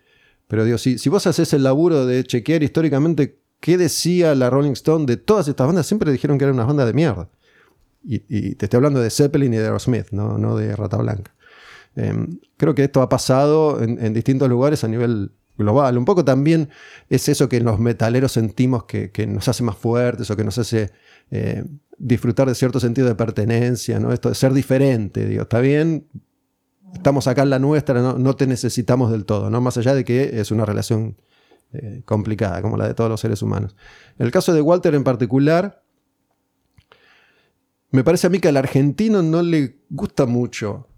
Pero digo, si, si vos haces el laburo de chequear históricamente qué decía la Rolling Stone de todas estas bandas, siempre dijeron que eran unas bandas de mierda. Y, te estoy hablando de Zeppelin y de Aerosmith, no, no de Rata Blanca. Em, creo que esto ha pasado en, distintos lugares a nivel global. Un poco también es eso que los metaleros sentimos que, que nos hace más fuertes o que nos hace eh, disfrutar de cierto sentido de pertenencia, ¿no? Esto de ser diferente, digo, está bien, estamos acá en la nuestra, no, no te necesitamos del todo, ¿no? Más allá de que es una relación eh, complicada, como la de todos los seres humanos. En el caso de Walter en particular, me parece a mí que al argentino no le gusta mucho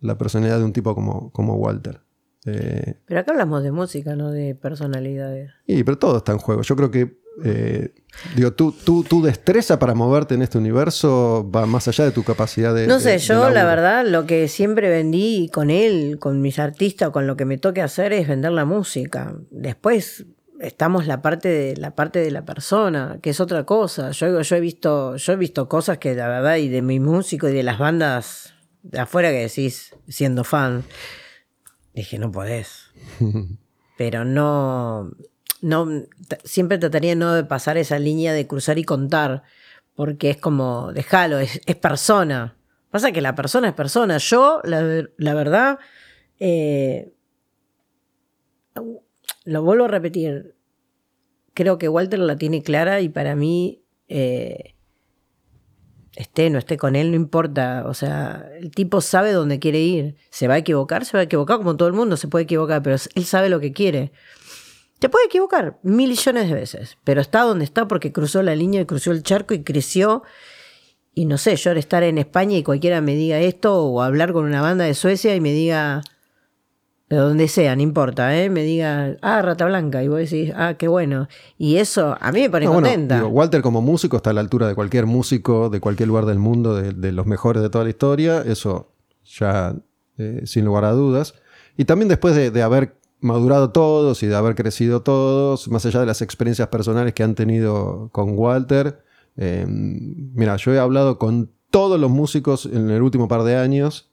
la personalidad de un tipo como, como Walter. Eh, Pero acá hablamos de música, no de personalidades. y, pero todo está en juego. Yo creo que eh, digo, tu, tu, tu destreza para moverte en este universo va más allá de tu capacidad de. No sé, de yo la verdad lo que siempre vendí con él, con mis artistas, con lo que me toque hacer es vender la música. Después estamos la parte de la parte de la persona, que es otra cosa. Yo, yo he visto, yo he visto cosas que la verdad y de mi músico y de las bandas de afuera que decís siendo fan, dije no podés. Pero no, no, siempre trataría no de pasar esa línea de cruzar y contar, porque es como, déjalo, es, persona. Pasa que la persona es persona. Yo, la, ver- la verdad, eh, lo vuelvo a repetir, creo que Walter la tiene clara y para mí, eh, esté, no esté con él, no importa. O sea, el tipo sabe dónde quiere ir. Se va a equivocar, se va a equivocar, como todo el mundo se puede equivocar, pero él sabe lo que quiere. Te puede equivocar millones de veces, pero está donde está porque cruzó la línea y cruzó el charco y creció. Y no sé, yo al estar en España y cualquiera me diga esto, o hablar con una banda de Suecia y me diga, de donde sea, no importa, ¿eh? me diga, ah, Rata Blanca, y vos decís, ah, qué bueno. Y eso a mí me pone No, bueno, contenta. digo, Walter como músico está a la altura de cualquier músico de cualquier lugar del mundo, de, de los mejores de toda la historia, eso ya eh, sin lugar a dudas. Y también después de, de haber madurado todos y de haber crecido todos, más allá de las experiencias personales que han tenido con Walter, eh, mira, yo he hablado con todos los músicos en el último par de años,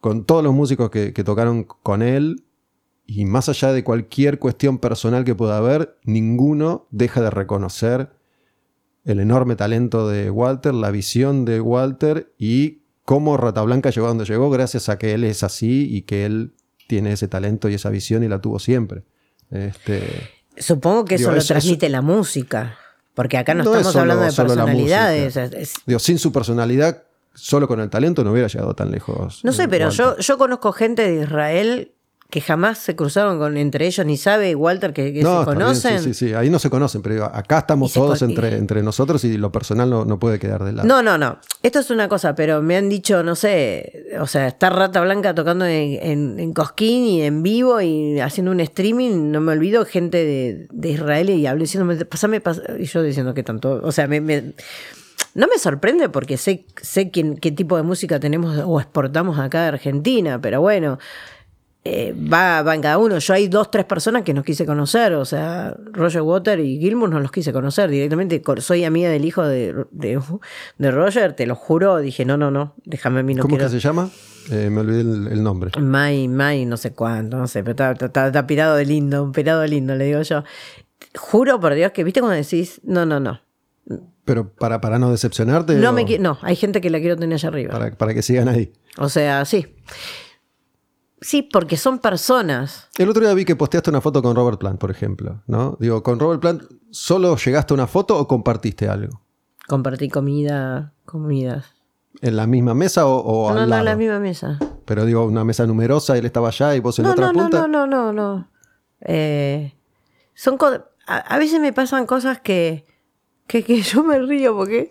con todos los músicos que, tocaron con él, y más allá de cualquier cuestión personal que pueda haber, ninguno deja de reconocer el enorme talento de Walter, la visión de Walter y cómo Rata Blanca llegó a donde llegó gracias a que él es así y que él tiene ese talento y esa visión y la tuvo siempre. Este, Supongo que eso lo transmite la música, porque acá no, No es estamos solo- hablando de personalidades. es- digo, sin su personalidad, solo con el talento no hubiera llegado tan lejos. no sé, eh, pero yo conozco gente de Israel que jamás se cruzaron con entre ellos, ni sabe Walter que, que No, se está bien, conocen. sí, sí, sí, ahí no se conocen, pero acá estamos todos entre, entre nosotros y lo personal no, no puede quedar de lado. No, no, no. Esto es una cosa, pero me han dicho, no sé, o sea, está Rata Blanca tocando en, en- en Cosquín y en vivo y haciendo un streaming, no me olvido, gente de, de Israel y hablé diciéndome, pasame, pas-", y yo diciendo que tanto, o sea, me, me- no me sorprende porque sé, sé quién- qué tipo de música tenemos o exportamos acá de Argentina, pero bueno. Eh, va, va en cada uno. Yo hay dos, tres personas que no quise conocer. O sea, Roger Water y Gilmour no los quise conocer directamente. Soy amiga del hijo de, de, de Roger, te lo juro. Dije, no, no, no, déjame a mí, no ¿Cómo quiero. que se llama? Eh, me olvidé el, el nombre. May, May, no sé cuánto, no sé, pero está, está- está- está pirado de lindo, un pirado de lindo, le digo yo. Juro por Dios que, viste cuando decís, no, no, no. Pero para, para no decepcionarte. No, o me, no, hay gente que la quiero tener allá arriba. para, para que sigan ahí. O sea, sí. Sí, porque son personas. El otro día vi que posteaste una foto con Robert Plant, por ejemplo. ¿no? Digo, con Robert Plant, ¿solo llegaste a una foto o compartiste algo? Compartí comida, comidas. ¿En la misma mesa o, o No, al no, lado? en la misma mesa. Pero digo, una mesa numerosa, él estaba allá y vos en No, otra no, no, punta. no, no, no, no. Eh, son a, a veces me pasan cosas que, que, que yo me río porque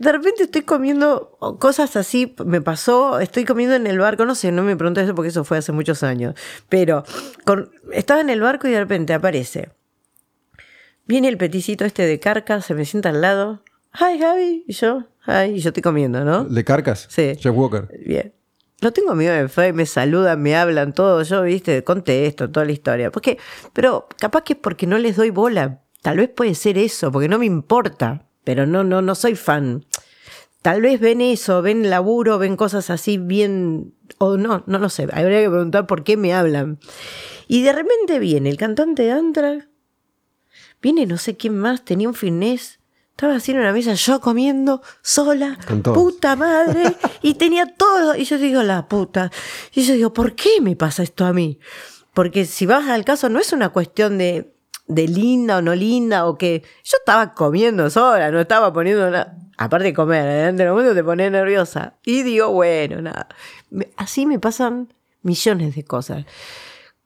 de repente estoy comiendo cosas así, me pasó, estoy comiendo en el barco, no sé, no me preguntes eso porque eso fue hace muchos años, pero con- estaba en el barco y de repente aparece, viene el peticito este de carca, se me sienta al lado, hi Gaby, y yo, hi, y yo estoy comiendo, ¿no? ¿De Carcas? Sí. Jeff Walker. Bien. Lo tengo amigo de fe, me saludan, me hablan, todo. Yo, viste, contesto toda la historia. Porque, pero capaz que es porque no les doy bola. Tal vez puede ser eso, porque no me importa. Pero no, no, no soy fan. Tal vez ven eso, ven laburo, ven cosas así bien. O no, no lo sé. Habría que preguntar por qué me hablan. Y de repente viene el cantante de Anthrax. Viene no sé quién más, tenía un finés. Estaba así en una mesa, yo comiendo sola, puta madre, y tenía todo. Y yo digo, la puta. Y yo digo, ¿por qué me pasa esto a mí? Porque si vas al caso, no es una cuestión de, de linda o no linda, o que yo estaba comiendo sola, no estaba poniendo nada. Aparte de comer, delante del momento te pone nerviosa. Y digo, bueno, nada. Así me pasan millones de cosas.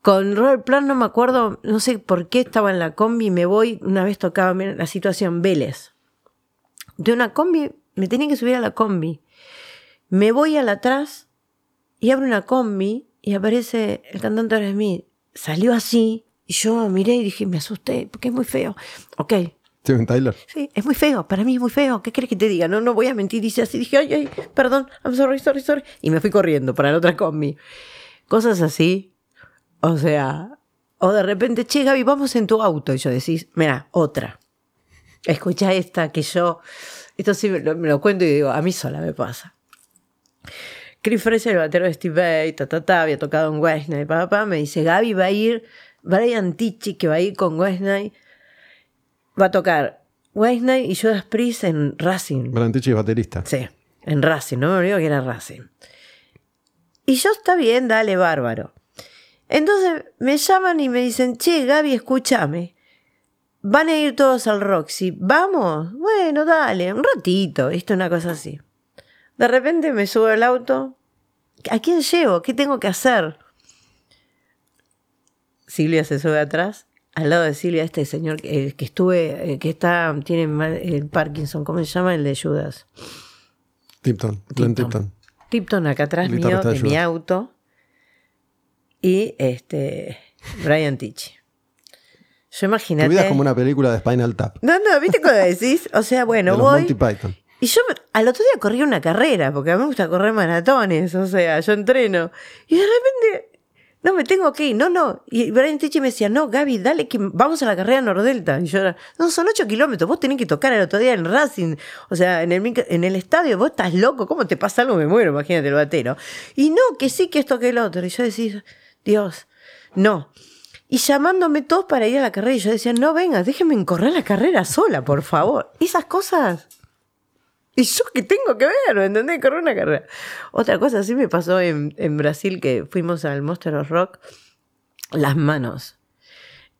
Con Robert Plant no me acuerdo, no sé por qué estaba en la combi, me voy, una vez tocaba la situación Vélez. De una combi, me tenía que subir a la combi. Me voy al atrás y abro una combi y aparece el cantante Smith. Salió así y yo miré y dije, me asusté porque es muy feo. Ok, Steven Tyler. Sí, es muy feo, para mí es muy feo. ¿Qué quieres que te diga? No, no voy a mentir. Dice así, dije, ay, ay, perdón, I'm sorry, sorry, sorry. Y me fui corriendo para la otra combi. Cosas así. O sea, o de repente, che, Gaby, vamos en tu auto. Y yo decís, mira, otra. Escucha esta que yo. Esto sí me lo, me lo cuento y digo, a mí sola me pasa. Chris Fraser, el batero de Steve Vai, ta, ta, ta, había tocado en West Night, pa, pa, me dice, Gaby va a ir, Brian Tichy, que va a ir con West Night, va a tocar West Night y Judas Priest en Racing. Brantichi es baterista. Sí, en Racing, no me olvido que era Racing. Y yo está bien, dale, bárbaro. Entonces me llaman y me dicen, che, Gaby, escúchame. Van a ir todos al Roxy. ¿Vamos? Bueno, dale, un ratito, ¿viste? Una cosa así. De repente me subo al auto. ¿A quién llevo? ¿Qué tengo que hacer? Silvia se sube atrás. Al lado de Silvia, este señor eh, que estuve, eh, que está, tiene el Parkinson, ¿cómo se llama? El de Judas. Tipton. Glenn Tipton. Tipton. Acá atrás El mío, de mi auto. Y este Brian Tichy. Yo Tu imagínate. vida es como una película de Spinal Tap. No, no, ¿viste cuando decís? O sea, bueno, de los voy. Monty Python. Y yo al otro día corrí una carrera, porque a mí me gusta correr maratones, o sea, yo entreno. Y de repente, no, me tengo que ir, no, no. Y Brian Tichy me decía, no, Gaby, dale, que vamos a la carrera Nordelta. Y yo era, no, son ocho kilómetros, vos tenés que tocar el otro día en Racing, o sea, en el, en el estadio, vos estás loco, ¿cómo te pasa algo? Me muero, imagínate el batero. Y no, que sí, que esto, que el otro. Y yo decía, Dios, no. Y llamándome todos para ir a la carrera, y yo decía, no, venga, déjenme correr la carrera sola, por favor. Esas cosas ¿Y yo qué tengo que ver? ¿Me entendés? Correr una carrera. Otra cosa, sí me pasó en, en Brasil que fuimos al Monster of Rock. Las manos.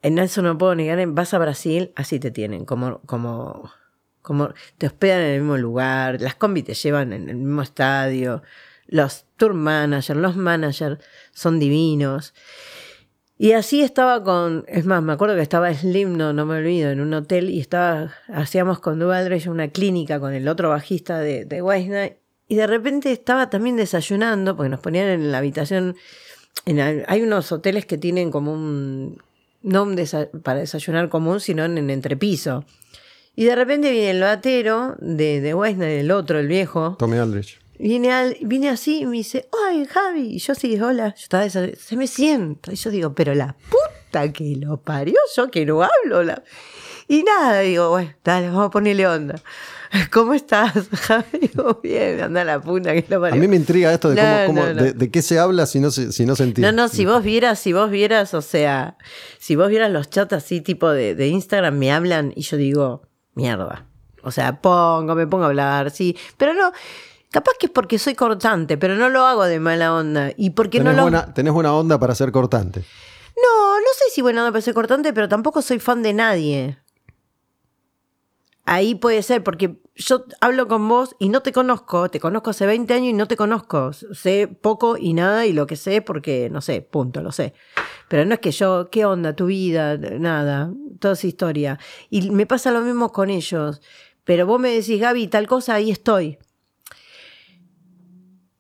En eso no puedo negar, vas a Brasil, así te tienen, como, como, como te hospedan en el mismo lugar, las combi te llevan en el mismo estadio, los tour managers, los managers son divinos. Y así estaba con, es más, me acuerdo que estaba Slim, no, no me olvido, en un hotel y estaba, hacíamos con Dualdrich una clínica con el otro bajista de, de Whitesnake y de repente estaba también desayunando, porque nos ponían en la habitación, en, hay unos hoteles que tienen como un, no un desa- para desayunar común, sino en, en entrepiso. Y de repente viene el batero de, de Whitesnake, el otro, el viejo, Tommy Aldrich. Viene, al- viene así y me dice, ¡ay, Javi! Y yo sí, hola. Yo estaba se me sienta. Y yo digo, pero la puta que lo parió, yo que no hablo. la-". Y nada, digo, bueno, dale, vamos a ponerle onda. ¿Cómo estás, Javi? Bien, anda la puta que lo A parió. mí me intriga esto de, No, cómo, cómo- no, no. De, de qué se habla si no se, si no se entiende. No, no, si vos vieras, si vos vieras, o sea, si vos vieras los chats así tipo de, de Instagram, me hablan y yo digo, mierda. O sea, pongo, me pongo a hablar, sí. Pero no, capaz que es porque soy cortante, pero no lo hago de mala onda. Y porque tenés, no lo... buena, tenés buena onda para ser cortante. No, no sé si buena onda para ser cortante, pero tampoco soy fan de nadie. Ahí puede ser, porque yo hablo con vos y no te conozco, te conozco hace 20 años y no te conozco. Sé poco y nada y lo que sé porque, no sé, punto, lo sé. Pero no es que yo, ¿qué onda tu vida? Nada, toda esa historia. Y me pasa lo mismo con ellos. Pero vos me decís, Gaby, tal cosa, ahí estoy.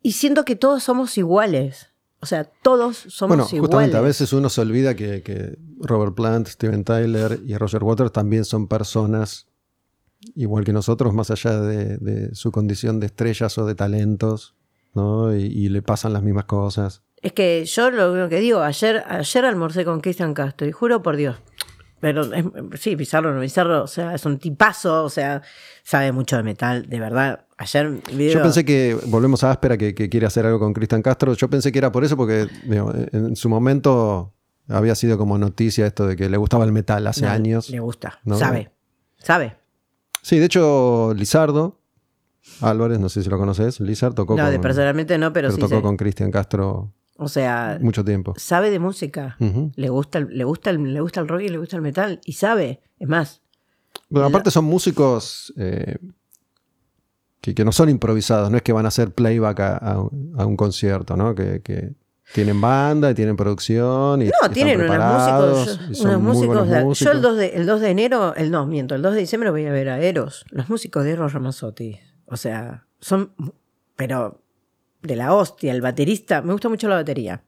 Y siento que todos somos iguales. O sea, todos somos Bueno, iguales. justamente a veces uno se olvida que, que Robert Plant, Steven Tyler y Roger Waters también son personas igual que nosotros, más allá de, de su condición de estrellas o de talentos, ¿no? Y, y le pasan las mismas cosas. Es que yo lo que digo, ayer, ayer almorcé con Cristian Castro y juro por Dios. Pero es- sí, Pizarro no Pizarro, o sea, es un tipazo, o sea, sabe mucho de metal, de verdad. Ayer video, Yo pensé que, volvemos a Áspera, que, que quiere hacer algo con Cristian Castro. Yo pensé que era por eso, porque digo, en su momento había sido como noticia esto de que le gustaba el metal hace no, años. Le gusta, ¿no? sabe, sabe. Sí, de hecho, Lizardo Álvarez, no sé si lo conoces, Lizard tocó No, con, personalmente no, pero, pero sí tocó sé. con Cristian Castro O sea, mucho tiempo. sabe de música. Le gusta, el, le, gusta el, le gusta el rock y le gusta el metal. Y sabe, es más. Bueno, aparte son músicos eh, que, que no son improvisados, no es que van a hacer playback a, a un- a un concierto, ¿no? Que, que tienen banda y tienen producción y No, están tienen unos músicos, y son unos muy músicos, de- músicos. Yo el 2, de, el 2 de enero, el no, miento, el 2 de diciembre voy a ver a Eros. Los músicos de Eros Ramazzotti. O sea, son, pero de la hostia, el baterista, me gusta mucho la batería.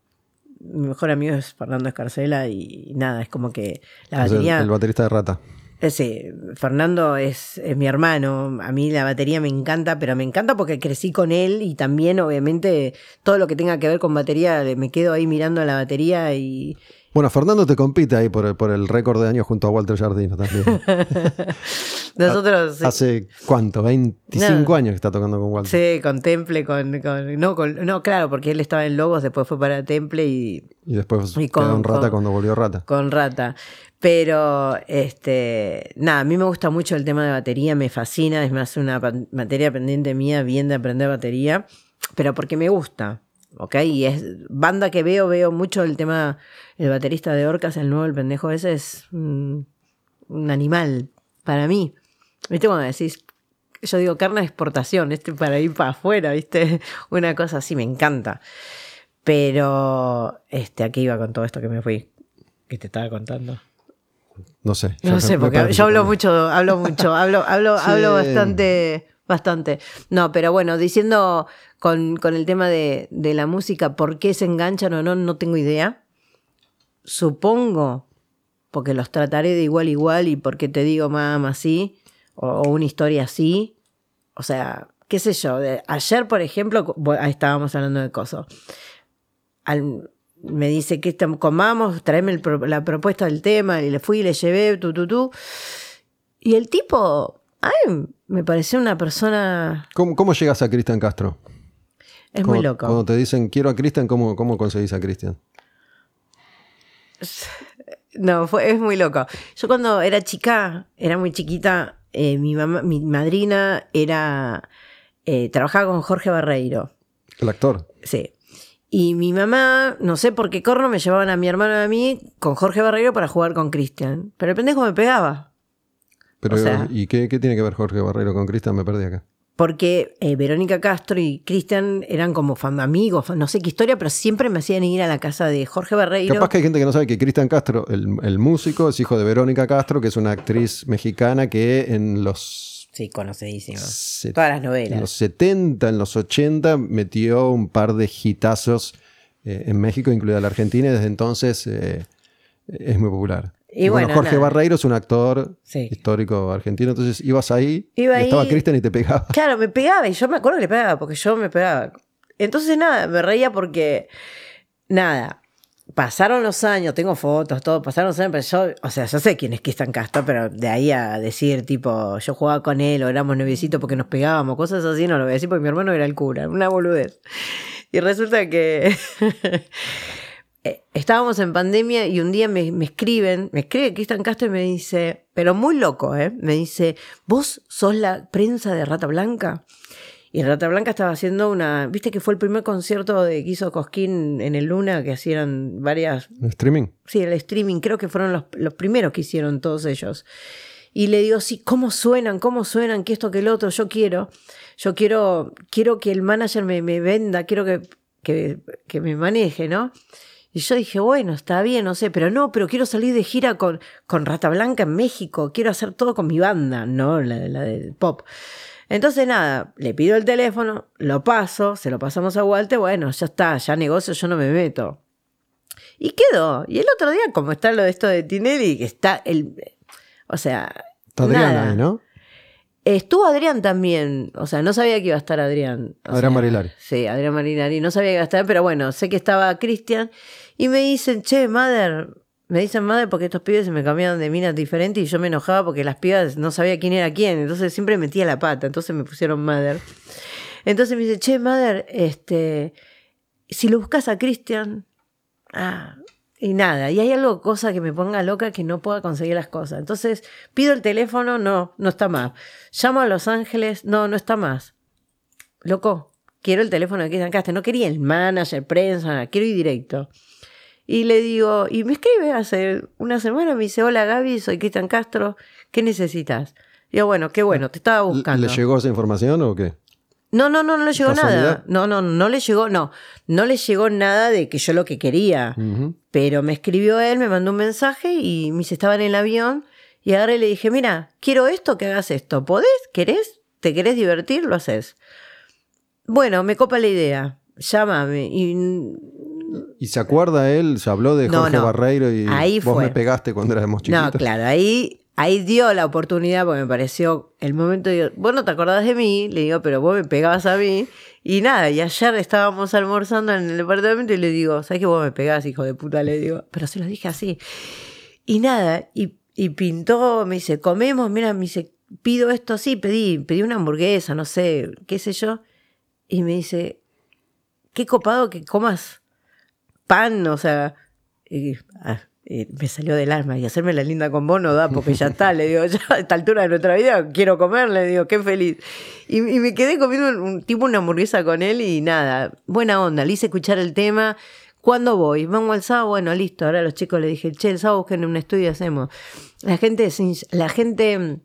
Mi mejor amigo es Fernando Escarcela y nada, es como que la Es batería... el, baterista de Rata. Ese, Fernando es, es mi hermano. A mí la batería me encanta, pero me encanta porque crecí con él y también, obviamente, todo lo que tenga que ver con batería, me quedo ahí mirando a la batería y. Bueno, Fernando te compite ahí por el, por el récord de años junto a Walter Jardino también. Nosotros. Hace cuánto, 25 No. años que está tocando con Walter. Sí, con Temple, con, con- no, con- no, claro, porque él estaba en Logos, después fue para Temple y Y después Y con- quedó en Rata con- cuando volvió Rata. con Rata. Pero, este, nada, a mí me gusta mucho el tema de batería, me fascina, es más una materia pendiente mía, bien de aprender batería, pero porque me gusta, ¿ok? Y es banda que veo, veo mucho el tema, el baterista de Orcas, el nuevo, el pendejo ese, es un animal para mí. ¿Viste cuando decís, yo digo carne de exportación, este para ir para afuera, ¿viste? Una cosa así, me encanta. Pero, este, ¿a qué iba con todo esto que me fui? Que te estaba contando. No sé. No sé, porque yo hablo mucho, hablo mucho, hablo, hablo, Sí. hablo bastante, bastante. No, pero bueno, diciendo con, con el tema de, de la música, por qué se enganchan o no, no tengo idea. Supongo, porque los trataré de igual a igual y porque te digo mamá así, o, una historia así. O sea, qué sé yo. de- ayer, por ejemplo, bueno, estábamos hablando de cosas. Me dice que comamos, tráeme la propuesta del tema, y le fui y le llevé, tu, tu, tu. Y el tipo, ay, me pareció una persona. ¿Cómo, cómo llegas a Cristian Castro? Es muy loco. Cuando te dicen quiero a Cristian, ¿cómo, ¿cómo conseguís a Cristian? No, fue, es muy loco. Yo cuando era chica, era muy chiquita, eh, mi mamá, mi madrina era. eh, trabajaba con Jorge Barreiro. El actor. Sí. Y mi mamá, no sé por qué corno, me llevaban a mi hermano y a mí con Jorge Barreiro para jugar con Cristian. Pero el pendejo me pegaba. Pero, O sea- ¿y qué, qué tiene que ver Jorge Barrero con Cristian? Me perdí acá. Porque eh, Verónica Castro y Cristian eran como fam- amigos, no sé qué historia, pero siempre me hacían ir a la casa de Jorge Barreiro. Capaz que hay gente que no sabe que Cristian Castro, el, el músico, es hijo de Verónica Castro, que es una actriz mexicana que en los, Sí, conocidísimo. se- Todas las en novelas. los 70, en los 80, metió un par de hitazos eh, en México, incluida la Argentina, y desde entonces eh, es muy popular. Y bueno, Jorge nada. Barreiro es un actor Sí. histórico argentino, entonces ibas ahí, Iba y estaba Cristian y te pegaba. Claro, me pegaba y yo me acuerdo que le pegaba porque yo me pegaba. Entonces nada, me reía porque nada, pasaron los años, tengo fotos, todo, pasaron los años, pero yo, o sea, yo sé quién es Cristian Castro, pero de ahí a decir tipo, yo jugaba con él o éramos noviecitos porque nos pegábamos, cosas así, no lo voy a decir porque mi hermano era el cura, una boludez. Y resulta que estábamos en pandemia y un día me, me escriben, me escribe Cristian Castro y me dice, pero muy loco, ¿eh? Me dice, ¿vos sos la prensa de Rata Blanca? Y Rata Blanca estaba haciendo una, viste que fue el primer concierto de que hizo Cosquín en el Luna, que hacían varias, ¿Streaming? sí, el streaming, creo que fueron los, los primeros que hicieron todos ellos. Y le digo, sí, ¿cómo suenan? ¿Cómo suenan? Que esto, que el otro, yo quiero. Yo quiero, quiero que el manager me, me venda, quiero que, que, que me maneje, ¿no? Y yo dije, bueno, está bien, no sé, pero no, pero quiero salir de gira con, con Rata Blanca en México, quiero hacer todo con mi banda, no la, la del pop. Entonces nada, le pido el teléfono, lo paso, se lo pasamos a Walter, bueno, ya está, ya negocio, yo no me meto. Y quedó. Y el otro día, como está lo de esto de Tinelli, que está el... O sea... Está nada. ahí, ¿no? Estuvo Adrián también, o sea, no sabía que iba a estar Adrián. O Adrián sea, Marilari. Sí, Adrián Marinari, no sabía que iba a estar, pero bueno, sé que estaba Cristian y me dicen, che, Mother, me dicen Mother porque estos pibes se me cambiaban de minas diferentes y yo me enojaba porque las pibas no sabía quién era quién, entonces siempre metía la pata, entonces me pusieron Mother. Entonces me dice, che, Mother, este, si lo buscas a Cristian, ah, y nada, y hay algo, cosa que me ponga loca que no pueda conseguir las cosas. Entonces pido el teléfono, no, no está más. Llamo a Los Ángeles, no, no está más. Loco, quiero el teléfono de Cristian Castro, no quería el manager, prensa, quiero ir directo. Y le digo, y me escribe hace una semana, me dice, hola Gaby, soy Cristian Castro, ¿qué necesitas? Y yo, bueno, qué bueno, te estaba buscando. ¿Le llegó esa información o qué? No, no, no, no le llegó nada. No, no, no le llegó, no. No le llegó nada de que yo lo que quería. Pero me escribió él, me mandó un mensaje y me dice, estaba en el avión. Y agarré y le dije, mira, quiero esto, que hagas esto. ¿Podés? ¿Querés? ¿Te querés divertir? Lo haces. Bueno, me copa la idea. Llámame. Y ¿Y se acuerda él? Se habló de No, Jorge no. Barreiro y Ahí vos fue. me pegaste cuando éramos chiquitos. No, claro, ahí, ahí dio la oportunidad porque me pareció el momento de, vos no te acordás de mí, le digo, pero vos me pegabas a mí. Y nada, y ayer estábamos almorzando en el departamento y le digo, ¿sabes que vos me pegás, hijo de puta? Le digo, pero se lo dije así. Y nada, y, y pintó, me dice, comemos, mira, me dice, pido esto, sí, pedí, pedí una hamburguesa, no sé, qué sé yo. Y me dice, qué copado que comas pan, o sea, y, ah, y me salió del alma y hacerme la linda con vos no da porque ya está, le digo, ya a esta altura de nuestra vida quiero comer, le digo, qué feliz. Y, y me quedé comiendo un, tipo una hamburguesa con él y nada, buena onda, le hice escuchar el tema. ¿Cuándo voy? Vamos al sábado, bueno, listo. Ahora los chicos les dije, che, el sábado busquen un estudio y hacemos. La gente, la gente,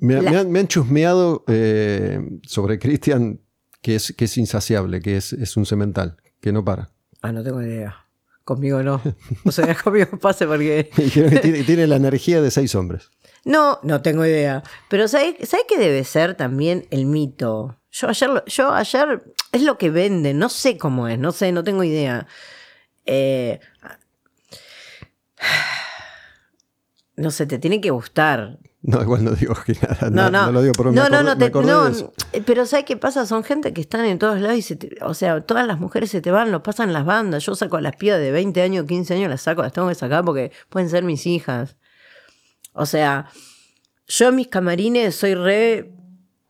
Me, La- me han, me han chusmeado eh, sobre Cristian que es, que es insaciable, que es, es un cemental, que no para. Ah, no tengo idea. Conmigo no. O sea, conmigo pase porque Me dijeron que tiene, tiene la energía de seis hombres. No, no tengo idea. Pero ¿sabes sabe qué debe ser también el mito? Yo ayer, yo ayer es lo que venden, no sé cómo es, no sé, no tengo idea. Eh, no sé, te tiene que gustar. No, igual no digo que nada. No, no, lo digo, pero no, no, no, te- no, eh, pero ¿sabes qué pasa? Son gente que están en todos lados y se te- o sea, todas las mujeres se te van, los pasan las bandas. Yo saco a las pibas de 20 años, 15 años, las saco, las tengo que sacar porque pueden ser mis hijas. O sea, yo en mis camarines soy re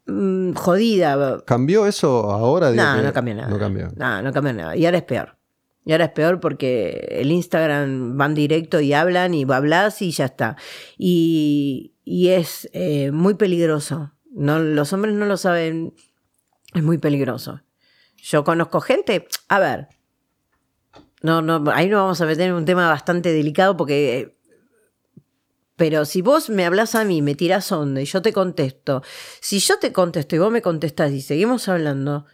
mm, jodida. ¿Cambió eso ahora? Digo No, que no cambió nada. No cambió. No, no cambió nada. Y ahora es peor. Y ahora es peor porque el Instagram van directo y hablan y hablas y ya está. Y, y es eh, muy peligroso. No, los hombres no lo saben. Es muy peligroso. Yo conozco gente. A ver. No, no, ahí no vamos a meter en un tema bastante delicado porque. Pero si vos me hablas a mí, me tirás onda y yo te contesto. Si yo te contesto y vos me contestás y seguimos hablando,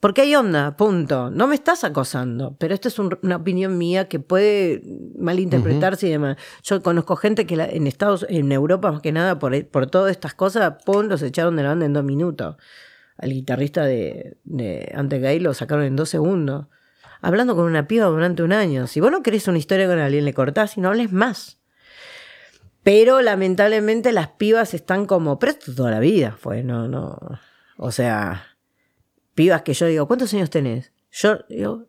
porque hay onda, punto. No me estás acosando, pero esta es un- una opinión mía que puede malinterpretarse y demás. Yo conozco gente que la- en Estados, en Europa más que nada, por, por todas estas cosas, pum, los echaron de la banda en dos minutos. Al guitarrista de, de Ante Gay lo sacaron en dos segundos. Hablando con una piba durante un año. Si vos no querés una historia con alguien, le cortás y no hables más. Pero lamentablemente las pibas están como, pero esto toda la vida fue, no, no. O sea, pibas que yo digo, ¿cuántos años tenés? Yo digo,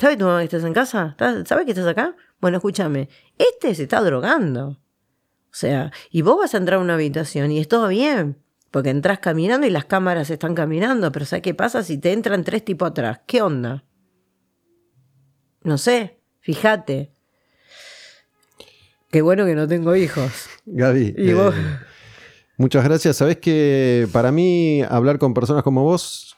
¿sabes tu mamá que estás en casa? ¿Estás- ¿Sabes que estás acá? Bueno, escúchame, este se está drogando. O sea, y vos vas a entrar a una habitación y es todo bien, porque entras caminando y las cámaras están caminando, pero ¿sabes qué pasa si te entran tres tipos atrás? ¿Qué onda? No sé, fíjate. Qué bueno que no tengo hijos. Gaby, Y eh, vos- muchas gracias. Sabés que para mí hablar con personas como vos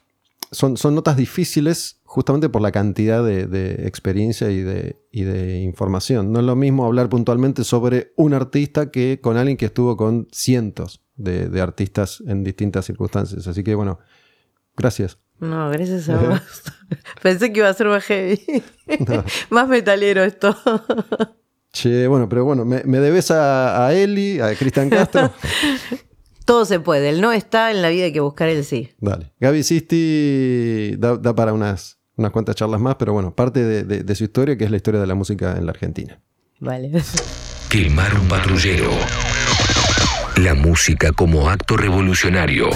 son, son notas difíciles justamente por la cantidad de, experiencia y de, de, información. No es lo mismo hablar puntualmente sobre un artista que con alguien que estuvo con cientos de, artistas en distintas circunstancias. Así que bueno, gracias. No, gracias a vos. Pensé que iba a ser más heavy. más metalero esto. che, bueno, pero bueno, me, debes a, a Eli, a Cristian Castro. Todo se puede. El no está en la vida, hay que buscar el sí. Dale. Gaby Sisti da, para unas, unas cuantas charlas más, pero bueno, parte de, su historia, que es la historia de la música en la Argentina. Vale. Quemar un patrullero. La música como acto revolucionario.